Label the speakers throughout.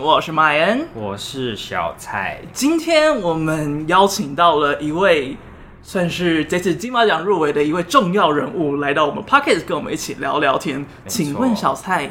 Speaker 1: 我是麦恩，
Speaker 2: 我是小蔡。
Speaker 1: 今天我们邀请到了一位算是这次金马奖入围的一位重要人物，来到我们 Podcast 跟我们一起聊聊天。请问小蔡，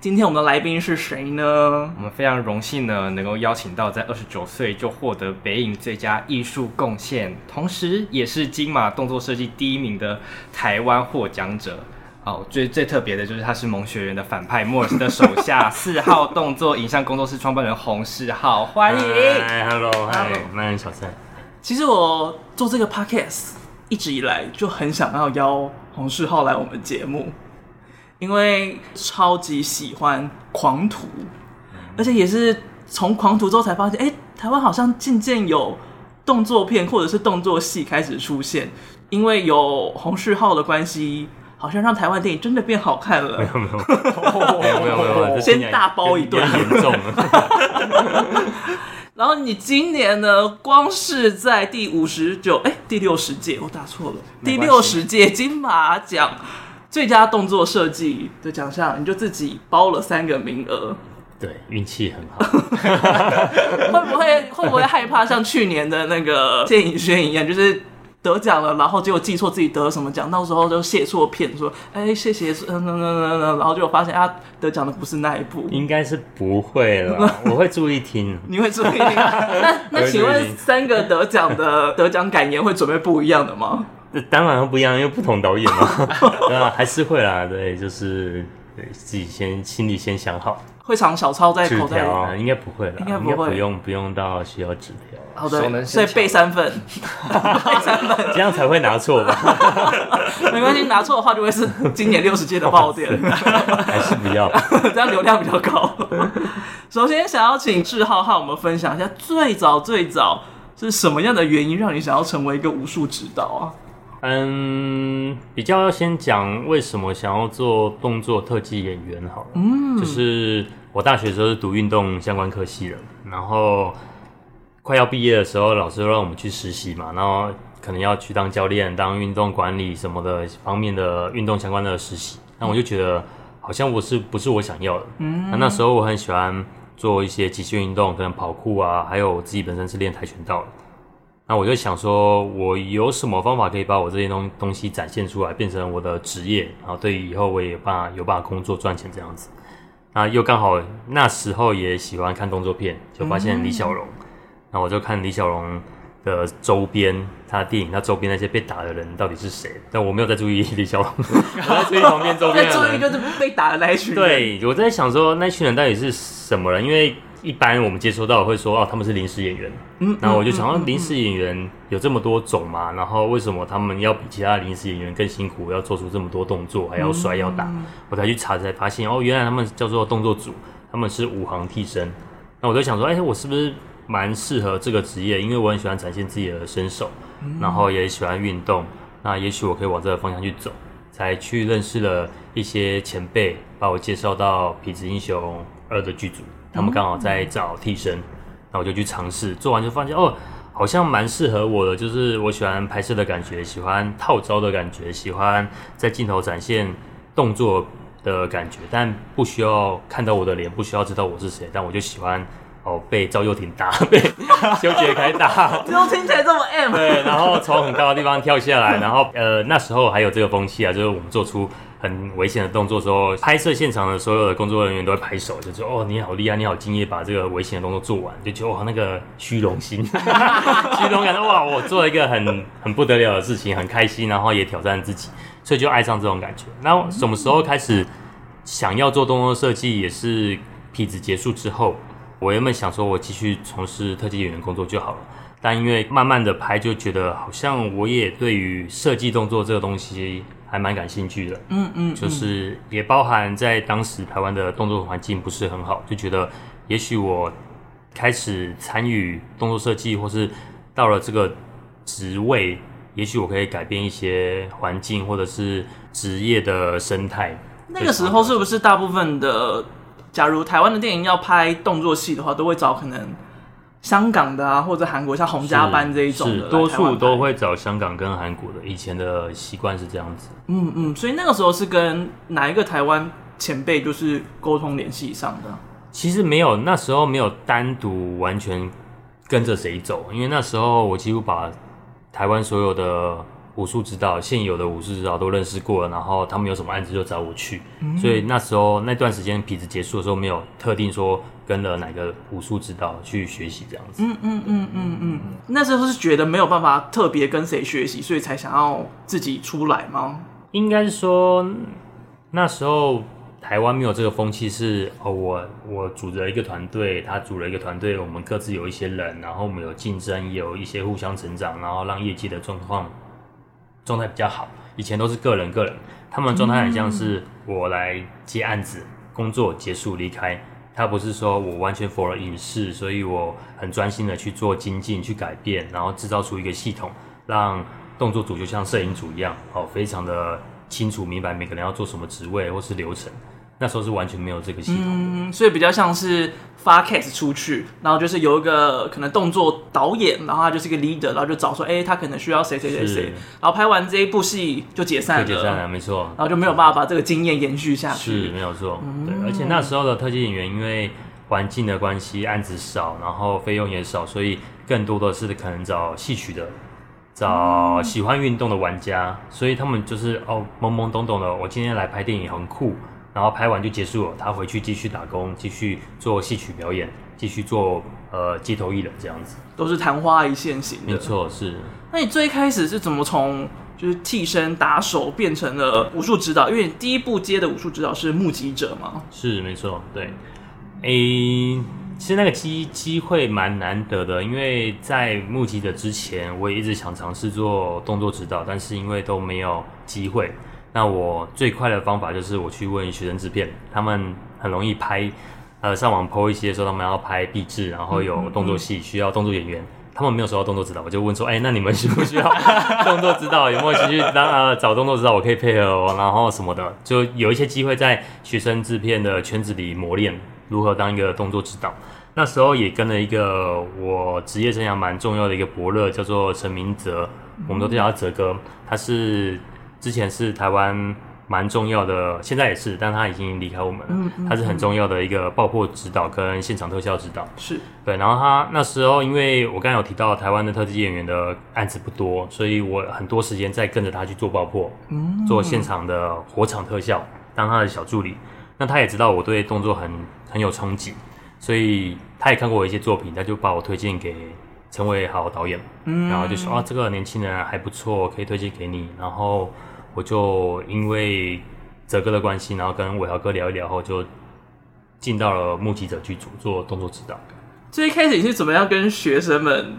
Speaker 1: 今天我们的来宾是谁呢？
Speaker 2: 我们非常荣幸呢，能够邀请到在二十九岁就获得北影最佳艺术贡献，同时也是金马动作设计第一名的台湾获奖者。哦，最最特别的就是他是萌学园的反派莫尔斯的手下 四号动作影像工作室创办人洪世浩，欢迎。
Speaker 3: 嗨，Hello，嗨，欢迎小蔡。
Speaker 1: 其实我做这个 Podcast 一直以来就很想要邀洪世浩来我们节目，因为超级喜欢狂徒，而且也是从狂徒之后才发现，哎，台湾好像渐渐有动作片或者是动作戏开始出现，因为有洪世浩的关系。好像让台湾电影真的变好看了。
Speaker 3: 没有没有，没有没有没有，
Speaker 1: 先大包一顿，严重了。然后你今年呢，光是在第五十九哎第六十届，我打错了，第六十届金马奖最佳动作设计的奖项，你就自己包了三个名额。
Speaker 3: 对，运气很好。
Speaker 1: 会不会会不会害怕像去年的那个电影宣一样，就是？得奖了，然后结果记错自己得了什么奖，到时候就谢错片，说哎谢谢，嗯嗯嗯嗯，然后就发现啊得奖的不是那一部，
Speaker 3: 应该是不会了，我会注意听，
Speaker 1: 你会注意听。那那请问三个得奖的得奖感言会准备不一样的吗？
Speaker 3: 当然不一样，因为不同导演嘛，对啊，还是会啦，对，就是对自己先心里先想好。
Speaker 1: 会藏小抄在口袋
Speaker 3: 里？应该不会了，
Speaker 1: 应该不会，
Speaker 3: 不用不用到需要纸条。
Speaker 1: 好的，所以背三份，背三份，
Speaker 3: 这样才会拿错吧？
Speaker 1: 没关系，拿错的话就会是今年六十届的爆点，
Speaker 3: 还是不要，
Speaker 1: 这样流量比较高。首先，想要请志浩和我们分享一下，最早最早是什么样的原因让你想要成为一个武术指导啊？
Speaker 3: 嗯，比较要先讲为什么想要做动作特技演员好了，嗯，就是。我大学的时候是读运动相关科系的，然后快要毕业的时候，老师让我们去实习嘛，然后可能要去当教练、当运动管理什么的方面的运动相关的实习，那我就觉得好像我是不是我想要的。嗯，那那时候我很喜欢做一些极限运动，可能跑酷啊，还有我自己本身是练跆拳道的，那我就想说，我有什么方法可以把我这些东东西展现出来，变成我的职业，然后对于以后我也有办法有办法工作赚钱这样子。那又刚好那时候也喜欢看动作片，就发现李小龙，那、嗯、我就看李小龙的周边，他的电影，他周边那些被打的人到底是谁？但我没有在注意 李小龙，我在注意旁边周边的 人。在注意
Speaker 1: 就是被打的那一群人。
Speaker 3: 对，我在想说那群人到底是什么人？因为。一般我们接触到会说哦，他们是临时演员，嗯，然后我就想到临时演员有这么多种嘛，然后为什么他们要比其他临时演员更辛苦，要做出这么多动作，还要摔要打？我才去查才发现哦，原来他们叫做动作组，他们是武行替身。那我就想说，哎，我是不是蛮适合这个职业？因为我很喜欢展现自己的身手，然后也喜欢运动，那也许我可以往这个方向去走。才去认识了一些前辈，把我介绍到《痞子英雄二》的剧组。他们刚好在找替身，那我就去尝试，做完就发现哦，好像蛮适合我的，就是我喜欢拍摄的感觉，喜欢套招的感觉，喜欢在镜头展现动作的感觉，但不需要看到我的脸，不需要知道我是谁，但我就喜欢哦被赵又廷打，被修杰楷打，
Speaker 1: 怎么听起来这么 M？
Speaker 3: 对，然后从很高的地方跳下来，然后呃那时候还有这个风气啊，就是我们做出。很危险的动作时候，拍摄现场的所有的工作人员都会拍手，就说：“哦，你好厉害，你好敬业，把这个危险的动作做完。”就觉得哇，那个虚荣心，虚荣感，哇，我做了一个很很不得了的事情，很开心，然后也挑战自己，所以就爱上这种感觉。那什么时候开始想要做动作设计？也是痞子结束之后，我原本想说我继续从事特技演员工作就好了，但因为慢慢的拍，就觉得好像我也对于设计动作这个东西。还蛮感兴趣的，嗯嗯，就是也包含在当时台湾的动作环境不是很好，就觉得也许我开始参与动作设计，或是到了这个职位，也许我可以改变一些环境或者是职业的生态。
Speaker 1: 那个时候是不是大部分的，假如台湾的电影要拍动作戏的话，都会找可能？香港的啊，或者韩国像洪家班这一种的，
Speaker 3: 多数都会找香港跟韩国的。以前的习惯是这样子。
Speaker 1: 嗯嗯，所以那个时候是跟哪一个台湾前辈就是沟通联系上的？
Speaker 3: 其实没有，那时候没有单独完全跟着谁走，因为那时候我几乎把台湾所有的武术指导、现有的武术指导都认识过了，然后他们有什么案子就找我去。嗯、所以那时候那段时间痞子结束的时候，没有特定说跟了哪个武术指导去学习这样子。
Speaker 1: 嗯嗯嗯嗯嗯，那时候是觉得没有办法特别跟谁学习，所以才想要自己出来吗？
Speaker 3: 应该是说那时候。台湾没有这个风气，是哦，我我组了一个团队，他组了一个团队，我们各自有一些人，然后我们有竞争，也有一些互相成长，然后让业绩的状况状态比较好。以前都是个人个人，他们状态很像是我来接案子，工作结束离开，他不是说我完全 for 了影视，所以我很专心的去做精进、去改变，然后制造出一个系统，让动作组就像摄影组一样，哦，非常的。清楚明白每个人要做什么职位或是流程，那时候是完全没有这个系统，
Speaker 1: 嗯，所以比较像是发 case 出去，然后就是有一个可能动作导演，然后他就是一个 leader，然后就找说，哎、欸，他可能需要谁谁谁谁，然后拍完这一部戏就解散了，
Speaker 3: 就解散了，没错，
Speaker 1: 然后就没有办法把这个经验延续下去，
Speaker 3: 是没有错，对，而且那时候的特技演员因为环境的关系，案子少，然后费用也少，所以更多的是可能找戏曲的。找喜欢运动的玩家，所以他们就是哦懵懵懂懂的。我今天来拍电影很酷，然后拍完就结束了。他回去继续打工，继续做戏曲表演，继续做呃街头艺人这样子，
Speaker 1: 都是昙花一现型的。
Speaker 3: 没错，是。
Speaker 1: 那你最开始是怎么从就是替身打手变成了武术指导？因为你第一部接的武术指导是目击者吗？
Speaker 3: 是，没错，对。A 其实那个机机会蛮难得的，因为在目击者之前，我也一直想尝试做动作指导，但是因为都没有机会。那我最快的方法就是我去问学生制片，他们很容易拍，呃，上网 po 一些说他们要拍壁纸，然后有动作戏需要动作演员，他们没有收到动作指导，我就问说，哎，那你们需不需要动作指导？有没有兴趣当呃找动作指导？我可以配合哦，然后什么的，就有一些机会在学生制片的圈子里磨练。如何当一个动作指导？那时候也跟了一个我职业生涯蛮重要的一个伯乐，叫做陈明哲，我们都叫他哲哥。他是之前是台湾蛮重要的，现在也是，但他已经离开我们了。他是很重要的一个爆破指导跟现场特效指导。
Speaker 1: 是
Speaker 3: 对，然后他那时候，因为我刚才有提到台湾的特技演员的案子不多，所以我很多时间在跟着他去做爆破，做现场的火场特效，当他的小助理。那他也知道我对动作很很有憧憬，所以他也看过我一些作品，他就把我推荐给陈伟豪导演，嗯，然后就说啊，这个年轻人还不错，可以推荐给你。然后我就因为泽哥的关系，然后跟伟豪哥聊一聊后，就进到了目击者剧组做动作指导。
Speaker 1: 最一开始你是怎么样跟学生们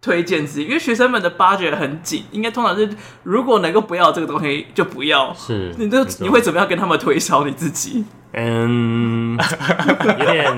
Speaker 1: 推荐自己？因为学生们的 budget 很紧，应该通常是如果能够不要这个东西就不要。
Speaker 3: 是，
Speaker 1: 你就你会怎么样跟他们推销你自己？
Speaker 3: 嗯，有点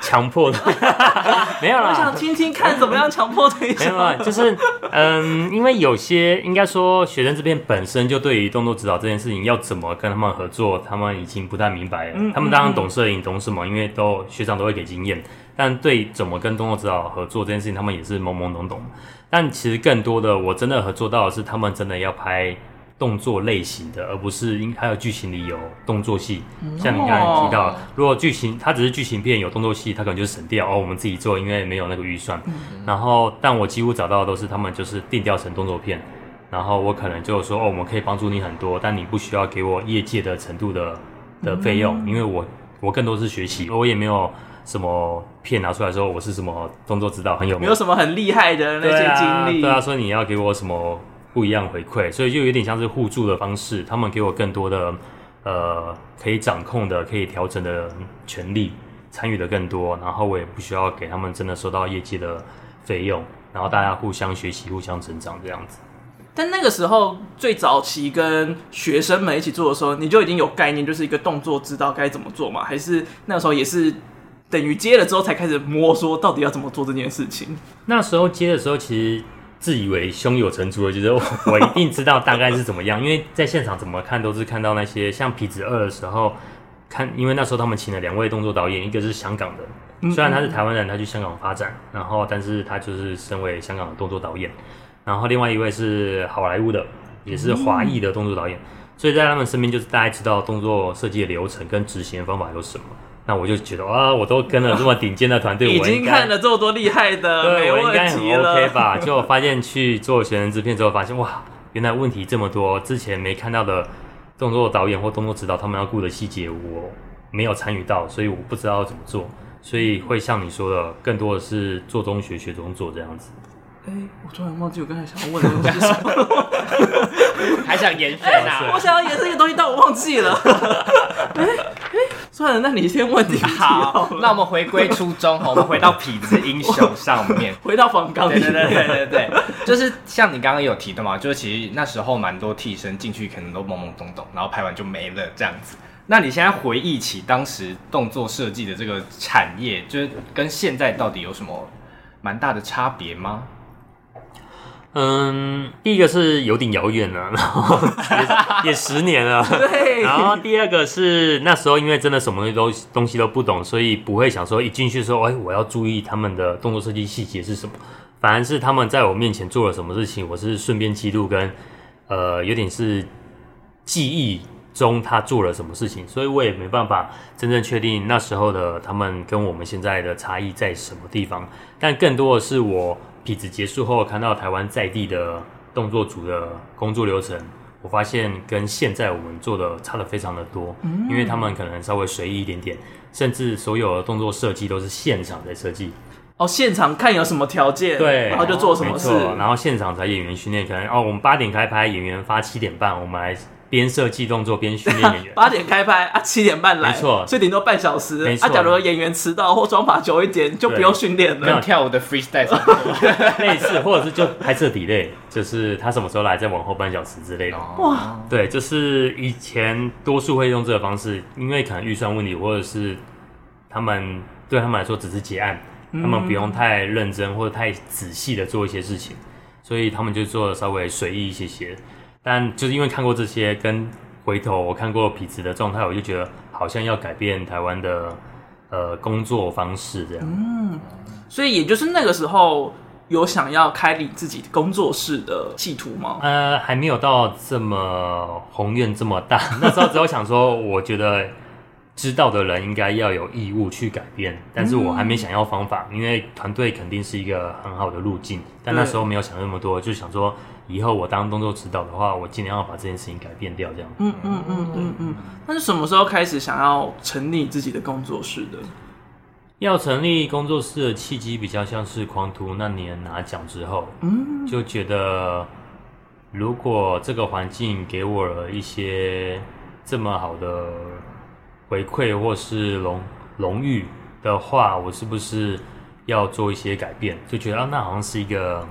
Speaker 3: 强迫的，没有啦。
Speaker 1: 我想听听看怎么样强迫推销。
Speaker 3: 没有啦，就是嗯，因为有些应该说学生这边本身就对于动作指导这件事情要怎么跟他们合作，他们已经不太明白了。嗯、他们当然懂摄影，懂什么，因为都学长都会给经验，但对怎么跟动作指导合作这件事情，他们也是懵懵懂懂。但其实更多的，我真的合作到的是他们真的要拍。动作类型的，而不是因还有剧情里有动作戏，像你刚才提到，如果剧情它只是剧情片有动作戏，它可能就省掉哦，我们自己做，因为没有那个预算。然后，但我几乎找到的都是他们就是定调成动作片，然后我可能就说哦，我们可以帮助你很多，但你不需要给我业界的程度的的费用，因为我我更多是学习，我也没有什么片拿出来说我是什么动作指导很有名，
Speaker 1: 没有什么很厉害的那些经历，
Speaker 3: 对啊，说你要给我什么？不一样回馈，所以就有点像是互助的方式。他们给我更多的呃可以掌控的、可以调整的权利，参与的更多，然后我也不需要给他们真的收到业绩的费用，然后大家互相学习、互相成长这样子。
Speaker 1: 但那个时候最早期跟学生们一起做的时候，你就已经有概念，就是一个动作知道该怎么做吗？还是那时候也是等于接了之后才开始摸索到底要怎么做这件事情？
Speaker 3: 那时候接的时候其实。自以为胸有成竹的，觉得我一定知道大概是怎么样，因为在现场怎么看都是看到那些像痞子二的时候看，因为那时候他们请了两位动作导演，一个是香港的，虽然他是台湾人，他去香港发展，然后但是他就是身为香港的动作导演，然后另外一位是好莱坞的，也是华裔的动作导演，所以在他们身边就是大概知道动作设计的流程跟执行的方法有什么，那我就觉得啊，我都跟了这么顶尖的团队，
Speaker 1: 已经看了这么多厉害的，
Speaker 3: 对，
Speaker 1: 没
Speaker 3: 我应该很 OK 吧？
Speaker 1: 就
Speaker 3: 就发现去做学生制片之后，发现哇，原来问题这么多，之前没看到的动作导演或动作指导他们要顾的细节，我没有参与到，所以我不知道要怎么做，所以会像你说的，更多的是做中学，学中做这样子。
Speaker 1: 哎，我突然忘记我刚才想要问的东西是什么，
Speaker 2: 还想延伸啊？
Speaker 1: 我想要延伸一个东西，但我忘记了。算了，那你先问你
Speaker 2: 好。那我们回归初衷，我们回到痞子英雄上面，
Speaker 1: 回到冯刚。
Speaker 2: 对对对对对对，就是像你刚刚有提的嘛，就是其实那时候蛮多替身进去，可能都懵懵懂懂，然后拍完就没了这样子。那你现在回忆起当时动作设计的这个产业，就是跟现在到底有什么蛮大的差别吗？
Speaker 3: 嗯，第一个是有点遥远了，然后也，也十年了。
Speaker 1: 对。
Speaker 3: 然后第二个是那时候因为真的什么东西都东西都不懂，所以不会想说一进去说，哎，我要注意他们的动作设计细节是什么。反而是他们在我面前做了什么事情，我是顺便记录跟呃有点是记忆中他做了什么事情，所以我也没办法真正确定那时候的他们跟我们现在的差异在什么地方。但更多的是我。痞子结束后，看到台湾在地的动作组的工作流程，我发现跟现在我们做的差的非常的多。嗯，因为他们可能稍微随意一点点，甚至所有的动作设计都是现场在设计。
Speaker 1: 哦，现场看有什么条件，
Speaker 3: 对，
Speaker 1: 然后就做什么事，
Speaker 3: 哦，然后现场才演员训练。可能哦，我们八点开拍，演员发七点半，我们来。边设计动作边训练演员，
Speaker 1: 八点开拍啊，七点半来，
Speaker 3: 没错，
Speaker 1: 所以顶多半小时。
Speaker 3: 没错，
Speaker 1: 啊，假如演员迟到或妆法久一点，就不用训练了。
Speaker 2: 没有。跳舞的 freestyle，
Speaker 3: 类似，或者是就拍摄 delay，就是他什么时候来，再往后半小时之类的。哇，对，就是以前多数会用这个方式，因为可能预算问题，或者是他们对他们来说只是结案，嗯、他们不用太认真或者太仔细的做一些事情，所以他们就做的稍微随意一些些。但就是因为看过这些，跟回头我看过痞子的状态，我就觉得好像要改变台湾的呃工作方式这样。嗯，
Speaker 1: 所以也就是那个时候有想要开立自己工作室的企图吗？
Speaker 3: 呃，还没有到这么宏愿这么大。那时候只有想说，我觉得知道的人应该要有义务去改变，但是我还没想要方法，因为团队肯定是一个很好的路径。但那时候没有想那么多，就想说。以后我当动作指导的话，我尽量要把这件事情改变掉，这样。
Speaker 1: 嗯嗯嗯嗯嗯。那是什么时候开始想要成立自己的工作室的？
Speaker 3: 要成立工作室的契机比较像是狂徒那年拿奖之后，嗯，就觉得如果这个环境给我了一些这么好的回馈或是荣荣誉的话，我是不是要做一些改变？就觉得啊，那好像是一个。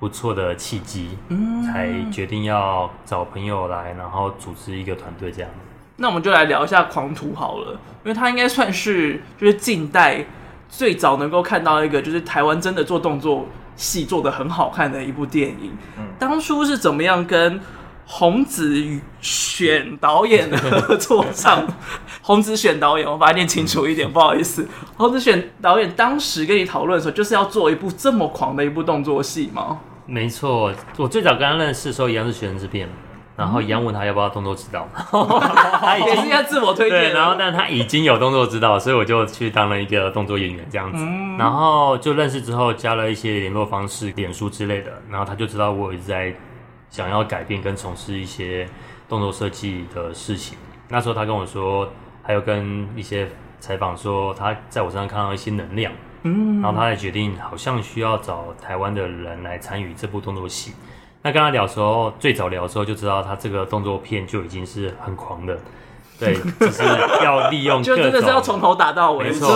Speaker 3: 不错的契机，嗯，才决定要找朋友来，然后组织一个团队这样。
Speaker 1: 那我们就来聊一下《狂徒》好了，因为他应该算是就是近代最早能够看到一个就是台湾真的做动作戏做的很好看的一部电影。嗯，当初是怎么样跟洪子选导演的合作上？洪子选导演，我把它念清楚一点，不好意思。洪子选导演当时跟你讨论的时候，就是要做一部这么狂的一部动作戏吗？
Speaker 3: 没错，我最早跟他认识的时候，一样是学生制片，然后一样问他要不要动作指导，
Speaker 1: 他也是要自我推
Speaker 3: 荐。然后但他已经有动作指导，所以我就去当了一个动作演员这样子。然后就认识之后，加了一些联络方式、脸书之类的，然后他就知道我一直在想要改变跟从事一些动作设计的事情。那时候他跟我说。还有跟一些采访说，他在我身上看到一些能量，嗯，然后他才决定好像需要找台湾的人来参与这部动作戏。那跟他聊的时候，最早聊的时候就知道他这个动作片就已经是很狂的，对，就是要利用各种，就
Speaker 1: 真的是要从头打到尾，
Speaker 3: 没错，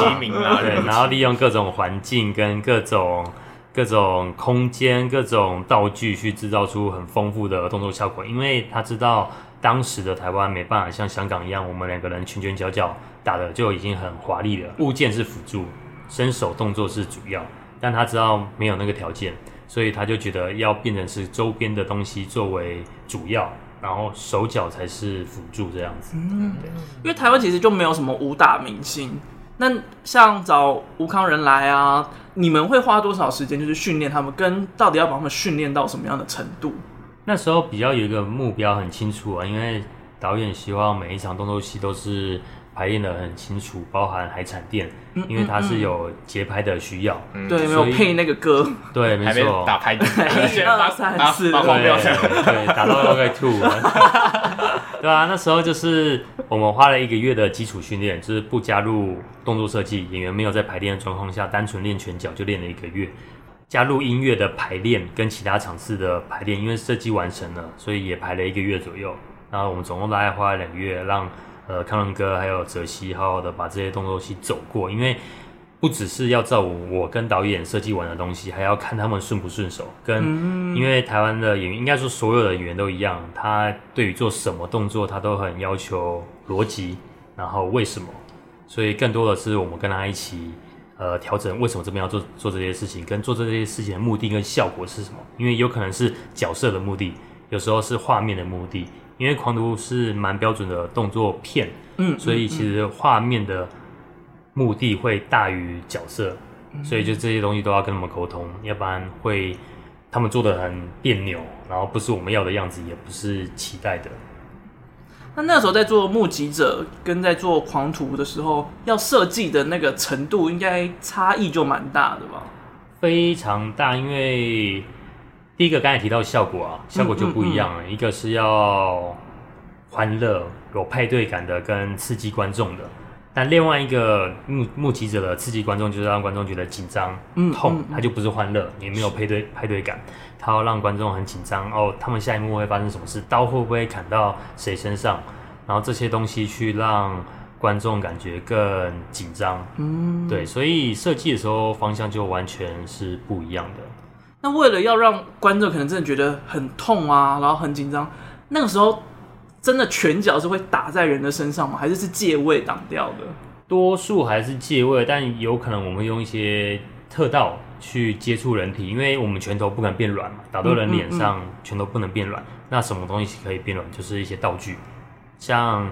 Speaker 3: 对，然后利用各种环境跟各种各种空间、各种道具去制造出很丰富的动作效果，因为他知道。当时的台湾没办法像香港一样，我们两个人拳拳脚脚打的就已经很华丽了，物件是辅助，身手动作是主要。但他知道没有那个条件，所以他就觉得要变成是周边的东西作为主要，然后手脚才是辅助这样子。嗯，
Speaker 1: 因为台湾其实就没有什么武打明星，那像找吴康人来啊，你们会花多少时间就是训练他们，跟到底要把他们训练到什么样的程度？
Speaker 3: 那时候比较有一个目标很清楚啊，因为导演希望每一场动作戏都是排练的很清楚，包含海产店，
Speaker 1: 嗯
Speaker 3: 因为它是有节拍的需要。
Speaker 2: 嗯
Speaker 1: 对，没
Speaker 3: 所以
Speaker 1: 有配那个歌，
Speaker 3: 对，没
Speaker 2: 还没
Speaker 3: 错。
Speaker 2: 打牌，一
Speaker 1: 二三四
Speaker 2: 把黄标
Speaker 3: 对对，打到要该吐了。对啊，那时候就是我们花了一个月的基础训练，就是不加入动作设计，演员没有在排练的状况下，单纯练拳脚就练了一个月。加入音乐的排练跟其他场次的排练，因为设计完成了，所以也排了一个月左右。然后我们总共大概花了两个月，让呃康伦哥还有泽西好好的把这些动作戏走过，因为不只是要照我跟导演设计完的东西，还要看他们顺不顺手。跟因为台湾的演员，应该说所有的演员都一样，他对于做什么动作，他都很要求逻辑，然后为什么，所以更多的是我们跟他一起。呃，调整为什么这边要做做这些事情，跟做这些事情的目的跟效果是什么？因为有可能是角色的目的，有时候是画面的目的。因为狂徒是蛮标准的动作片，
Speaker 1: 嗯，
Speaker 3: 所以其实画面的目的会大于角色，嗯、所以就这些东西都要跟他们沟通，要不然会他们做的很别扭，然后不是我们要的样子，也不是期待的。
Speaker 1: 那那时候在做目击者跟在做狂徒的时候，要设计的那个程度，应该差异就蛮大的吧？
Speaker 3: 非常大，因为第一个刚才提到效果啊，效果就不一样了。一个是要欢乐、有派对感的，跟刺激观众的；但另外一个目目击者的刺激观众，就是让观众觉得
Speaker 1: 紧张、
Speaker 3: 痛，他就不是欢乐，也没有配对派对感。他要让观众很紧张哦，他们下一幕会发生什么事？刀会不会砍到谁身上？然后这些东西去让观众感觉更紧张。嗯，对，所以设计的时候方向就完全是不一样的。
Speaker 1: 那为了要让观众可能真的觉得很痛啊，然后很紧张，那个时候真的拳脚是会打在人的身上吗？还是是借位挡掉的？
Speaker 3: 多数还是借位，但有可能我们用一些特道。去接触人体，因为我们拳头不可能变软嘛，打到人脸上，拳头不能变软。那什么东西可以变软？就是一些道具，像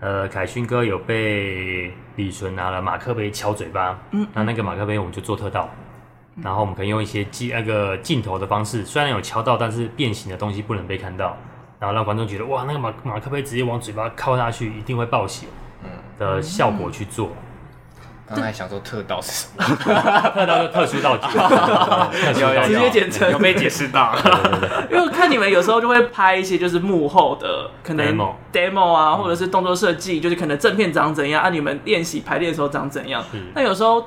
Speaker 3: 呃凯勋哥有被李纯拿了马克杯敲嘴巴，嗯，那那个马克杯我们就做特道，然后我们可以用一些镜那个镜头的方式，虽然有敲到，但是变形的东西不能被看到，然后让观众觉得哇，那个马马克杯直接往嘴巴靠下去，一定会爆血，的效果去做。
Speaker 2: 刚才想说特道是什么？
Speaker 3: 特道就特殊道具，
Speaker 1: 直接简称
Speaker 2: 有被解释到。
Speaker 1: 因为我看你们有时候就会拍一些就是幕后的可能
Speaker 3: demo
Speaker 1: demo 啊，或者是动作设计，就是可能正片长怎样啊，你们练习排练的时候长怎样。那有时候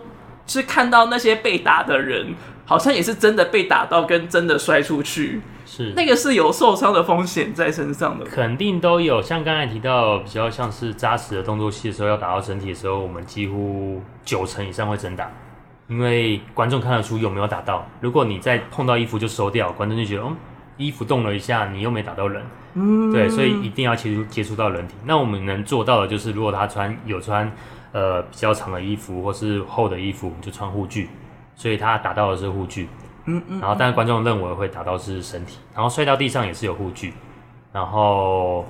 Speaker 1: 是看到那些被打的人，好像也是真的被打到，跟真的摔出去。
Speaker 3: 是
Speaker 1: 那个是有受伤的风险在身上的，
Speaker 3: 肯定都有。像刚才提到比较像是扎实的动作戏的时候，要打到身体的时候，我们几乎九成以上会真打，因为观众看得出有没有打到。如果你再碰到衣服就收掉，观众就觉得，嗯，衣服动了一下，你又没打到人。嗯，对，所以一定要接触接触到人体。那我们能做到的就是，如果他穿有穿呃比较长的衣服或是厚的衣服，我们就穿护具，所以他打到的是护具。嗯嗯，然后，但是观众认为会打到是身体，然后摔到地上也是有护具，然后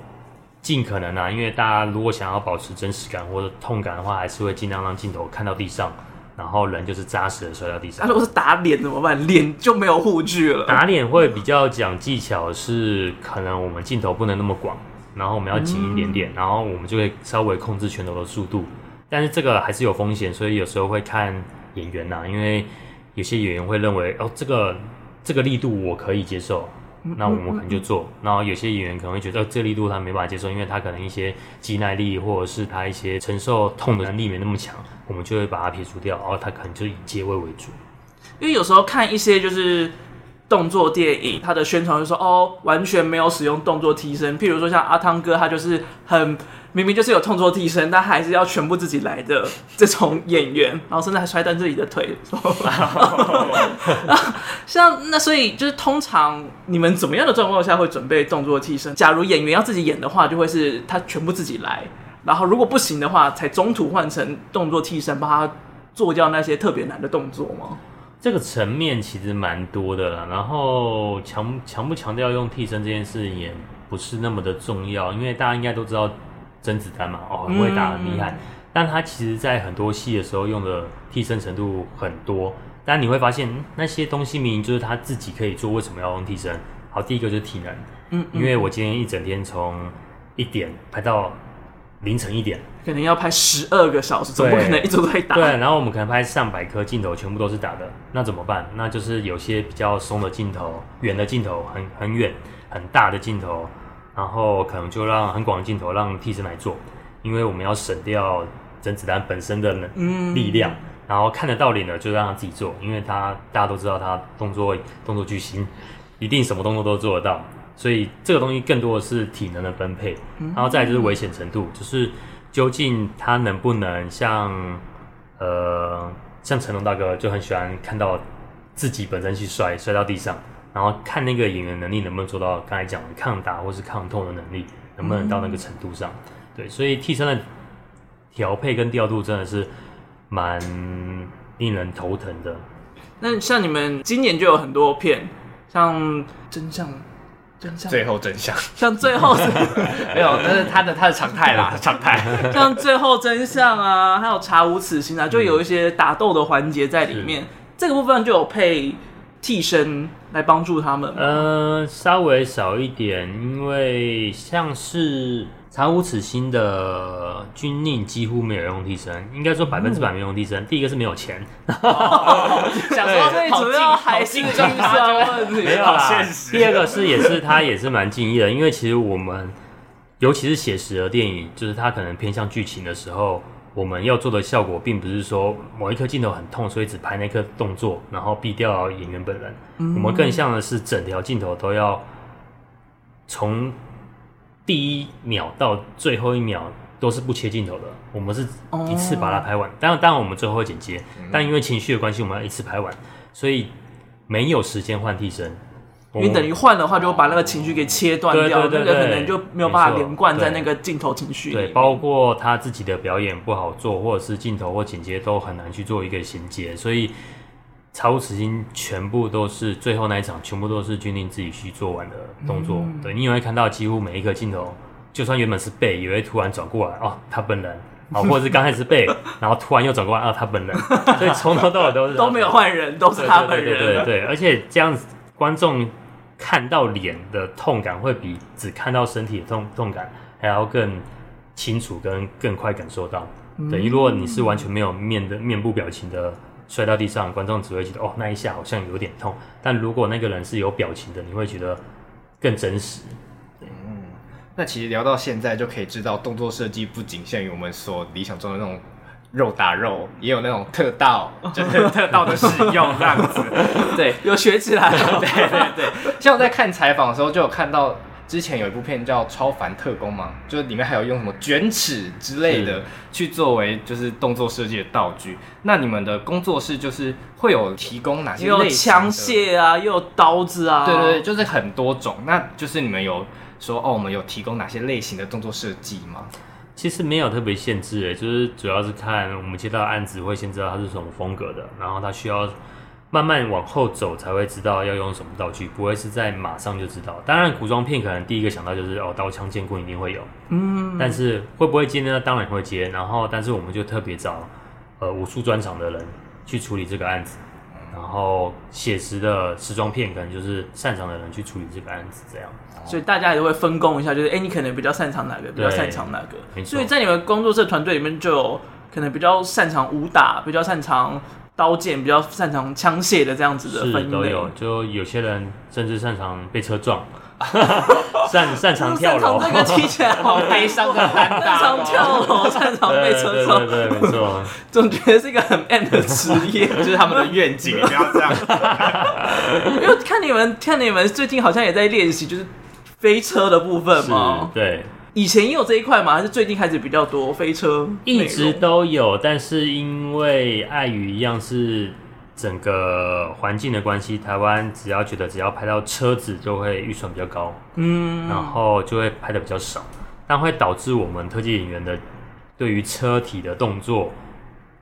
Speaker 3: 尽可能啊，因为大家如果想要保持真实感或者痛感的话，还是会尽量让镜头看到地上，然后人就是扎实的摔到地上。
Speaker 1: 如果是打脸怎么办？脸就没有护具了。
Speaker 3: 打脸会比较讲技巧，是可能我们镜头不能那么广，然后我们要紧一点点，嗯、然后我们就会稍微控制拳头的速度，但是这个还是有风险，所以有时候会看演员呐、啊，因为。有些演员会认为哦，这个这个力度我可以接受，那我们可能就做。然后有些演员可能会觉得，哦，这个力度他没办法接受，因为他可能一些肌耐力或者是他一些承受痛的能力没那么强，我们就会把它撇除掉。然后他可能就以接位为主。
Speaker 1: 因为有时候看一些就是动作电影，他的宣传就说哦，完全没有使用动作替身。譬如说像阿汤哥，他就是很。明明就是有动作替身，但还是要全部自己来的 这种演员，然后甚至还摔断自己的腿。像那所以就是通常你们怎么样的状况下会准备动作替身？假如演员要自己演的话，就会是他全部自己来，然后如果不行的话，才中途换成动作替身帮他做掉那些特别难的动作吗？
Speaker 3: 这个层面其实蛮多的啦，然后强强不强调用替身这件事也不是那么的重要，因为大家应该都知道。甄子丹嘛，哦，很会打，很厉害。嗯、但他其实，在很多戏的时候用的替身程度很多。但你会发现，那些东西明明就是他自己可以做，为什么要用替身？好，第一个就是体能，嗯，嗯，因为我今天一整天从一点拍到凌晨一点，
Speaker 1: 可能要拍十二个小时，总不可能一直都在打。
Speaker 3: 对，然后我们可能拍上百颗镜头，全部都是打的，那怎么办？那就是有些比较松的镜头，远的镜头，很很远很大的镜头，然后可能就让很广的镜头让替身来做，因为我们要省掉甄子丹本身的能力量。嗯然后看得到脸的就让他自己做，因为他大家都知道他动作动作巨星，一定什么动作都做得到，所以这个东西更多的是体能的分配，然后再来就是危险程度，就是究竟他能不能像呃像成龙大哥就很喜欢看到自己本身去摔摔到地上，然后看那个演员能力能不能做到刚才讲的抗打或是抗痛的能力能不能到那个程度上，对，所以替身的调配跟调度真的是。蛮令人头疼的。
Speaker 1: 那像你们今年就有很多片，像真相，真相，
Speaker 2: 最后真相，
Speaker 1: 像最后
Speaker 2: 没有，那是他的他的常态啦，常态。
Speaker 1: 像最后真相啊，还有查无此心啊，就有一些打斗的环节在里面。这个部分就有配替身来帮助他们。
Speaker 3: 呃，稍微少一点，因为像是。查无此心的军令几乎没有用替身，应该说百分之百没有用替身。嗯、第一个是没有钱，
Speaker 1: 想说最主要还是经济问题，
Speaker 3: 没有啦。第二个是也是他也是蛮敬业的，因为其实我们尤其是写实的电影，就是他可能偏向剧情的时候，我们要做的效果并不是说某一颗镜头很痛，所以只拍那颗动作，然后避掉演员本人。嗯、我们更像的是整条镜头都要从。第一秒到最后一秒都是不切镜头的，我们是一次把它拍完。当然，当然我们最后会剪接，但因为情绪的关系，我们要一次拍完，所以没有时间换替身。
Speaker 1: 你等于换的话，就把那个情绪给切断掉，那个可能就没有办法连贯在那个镜头情绪里。
Speaker 3: 对，包括他自己的表演不好做，或者是镜头或剪接都很难去做一个衔接，所以。查无此心全部都是最后那一场，全部都是军令自己去做完的动作。嗯、对，你也会看到几乎每一个镜头，就算原本是背，也会突然转过来哦，他本人啊，或者是刚开始背，然后突然又转过来啊，他本人，所以从头到尾都是
Speaker 1: 都没有换人，都是他本人。
Speaker 3: 对对对，对，对，对，而且这样子观众看到脸的痛感会比只看到身体的痛痛感还要更清楚跟更快感受到。等于如果你是完全没有面的面部表情的。摔到地上，观众只会觉得哦，那一下好像有点痛。但如果那个人是有表情的，你会觉得更真实。
Speaker 2: 嗯，那其实聊到现在就可以知道，动作设计不仅限于我们所理想中的那种肉打肉，也有那种特道，就是特道的使用这样子。
Speaker 1: 对，有学起来了。
Speaker 2: 对对对，像我在看采访的时候，就有看到。之前有一部片叫《超凡特工》嘛，就是里面还有用什么卷尺之类的去作为就是动作设计的道具。那你们的工作室就是会有提供哪些类型的？
Speaker 1: 有枪械啊，又有刀子啊，
Speaker 2: 对对对，就是很多种。那就是你们有说哦，我们有提供哪些类型的动作设计吗？
Speaker 3: 其实没有特别限制，就是主要是看我们接到的案子会先知道它是什么风格的，然后它需要。慢慢往后走才会知道要用什么道具，不会是在马上就知道。当然，古装片可能第一个想到就是哦，刀枪剑棍一定会有，嗯，但是会不会接呢？当然会接。然后，但是我们就特别找呃武术专长的人去处理这个案子，然后写实的时装片可能就是擅长的人去处理这个案子，这样。
Speaker 1: 所以大家也都会分工一下，就是哎，你可能比较擅长哪个，比较擅长哪
Speaker 3: 个。
Speaker 1: 所以在你们工作室团队里面，就有可能比较擅长武打，比较擅长。刀剑比较擅长枪械的这样子的分类
Speaker 3: 都有，就有些人甚至擅长被车撞，擅擅长跳楼。
Speaker 1: 这个听起来好悲伤的。擅长跳楼，擅长 被车撞，
Speaker 3: 对，对，对，没错。
Speaker 1: 总觉得是一个很 M 的职业，
Speaker 2: 就是他们的愿景。不要这样。
Speaker 1: 因为看你们，看你们最近好像也在练习，就是飞车的部分嘛。
Speaker 3: 对。
Speaker 1: 以前也有这一块吗？还是最近开始比较多飞车？
Speaker 3: 一直都有，但是因为碍于一样是整个环境的关系，台湾只要觉得只要拍到车子，就会预算比较高，嗯，然后就会拍的比较少，但会导致我们特技演员的对于车体的动作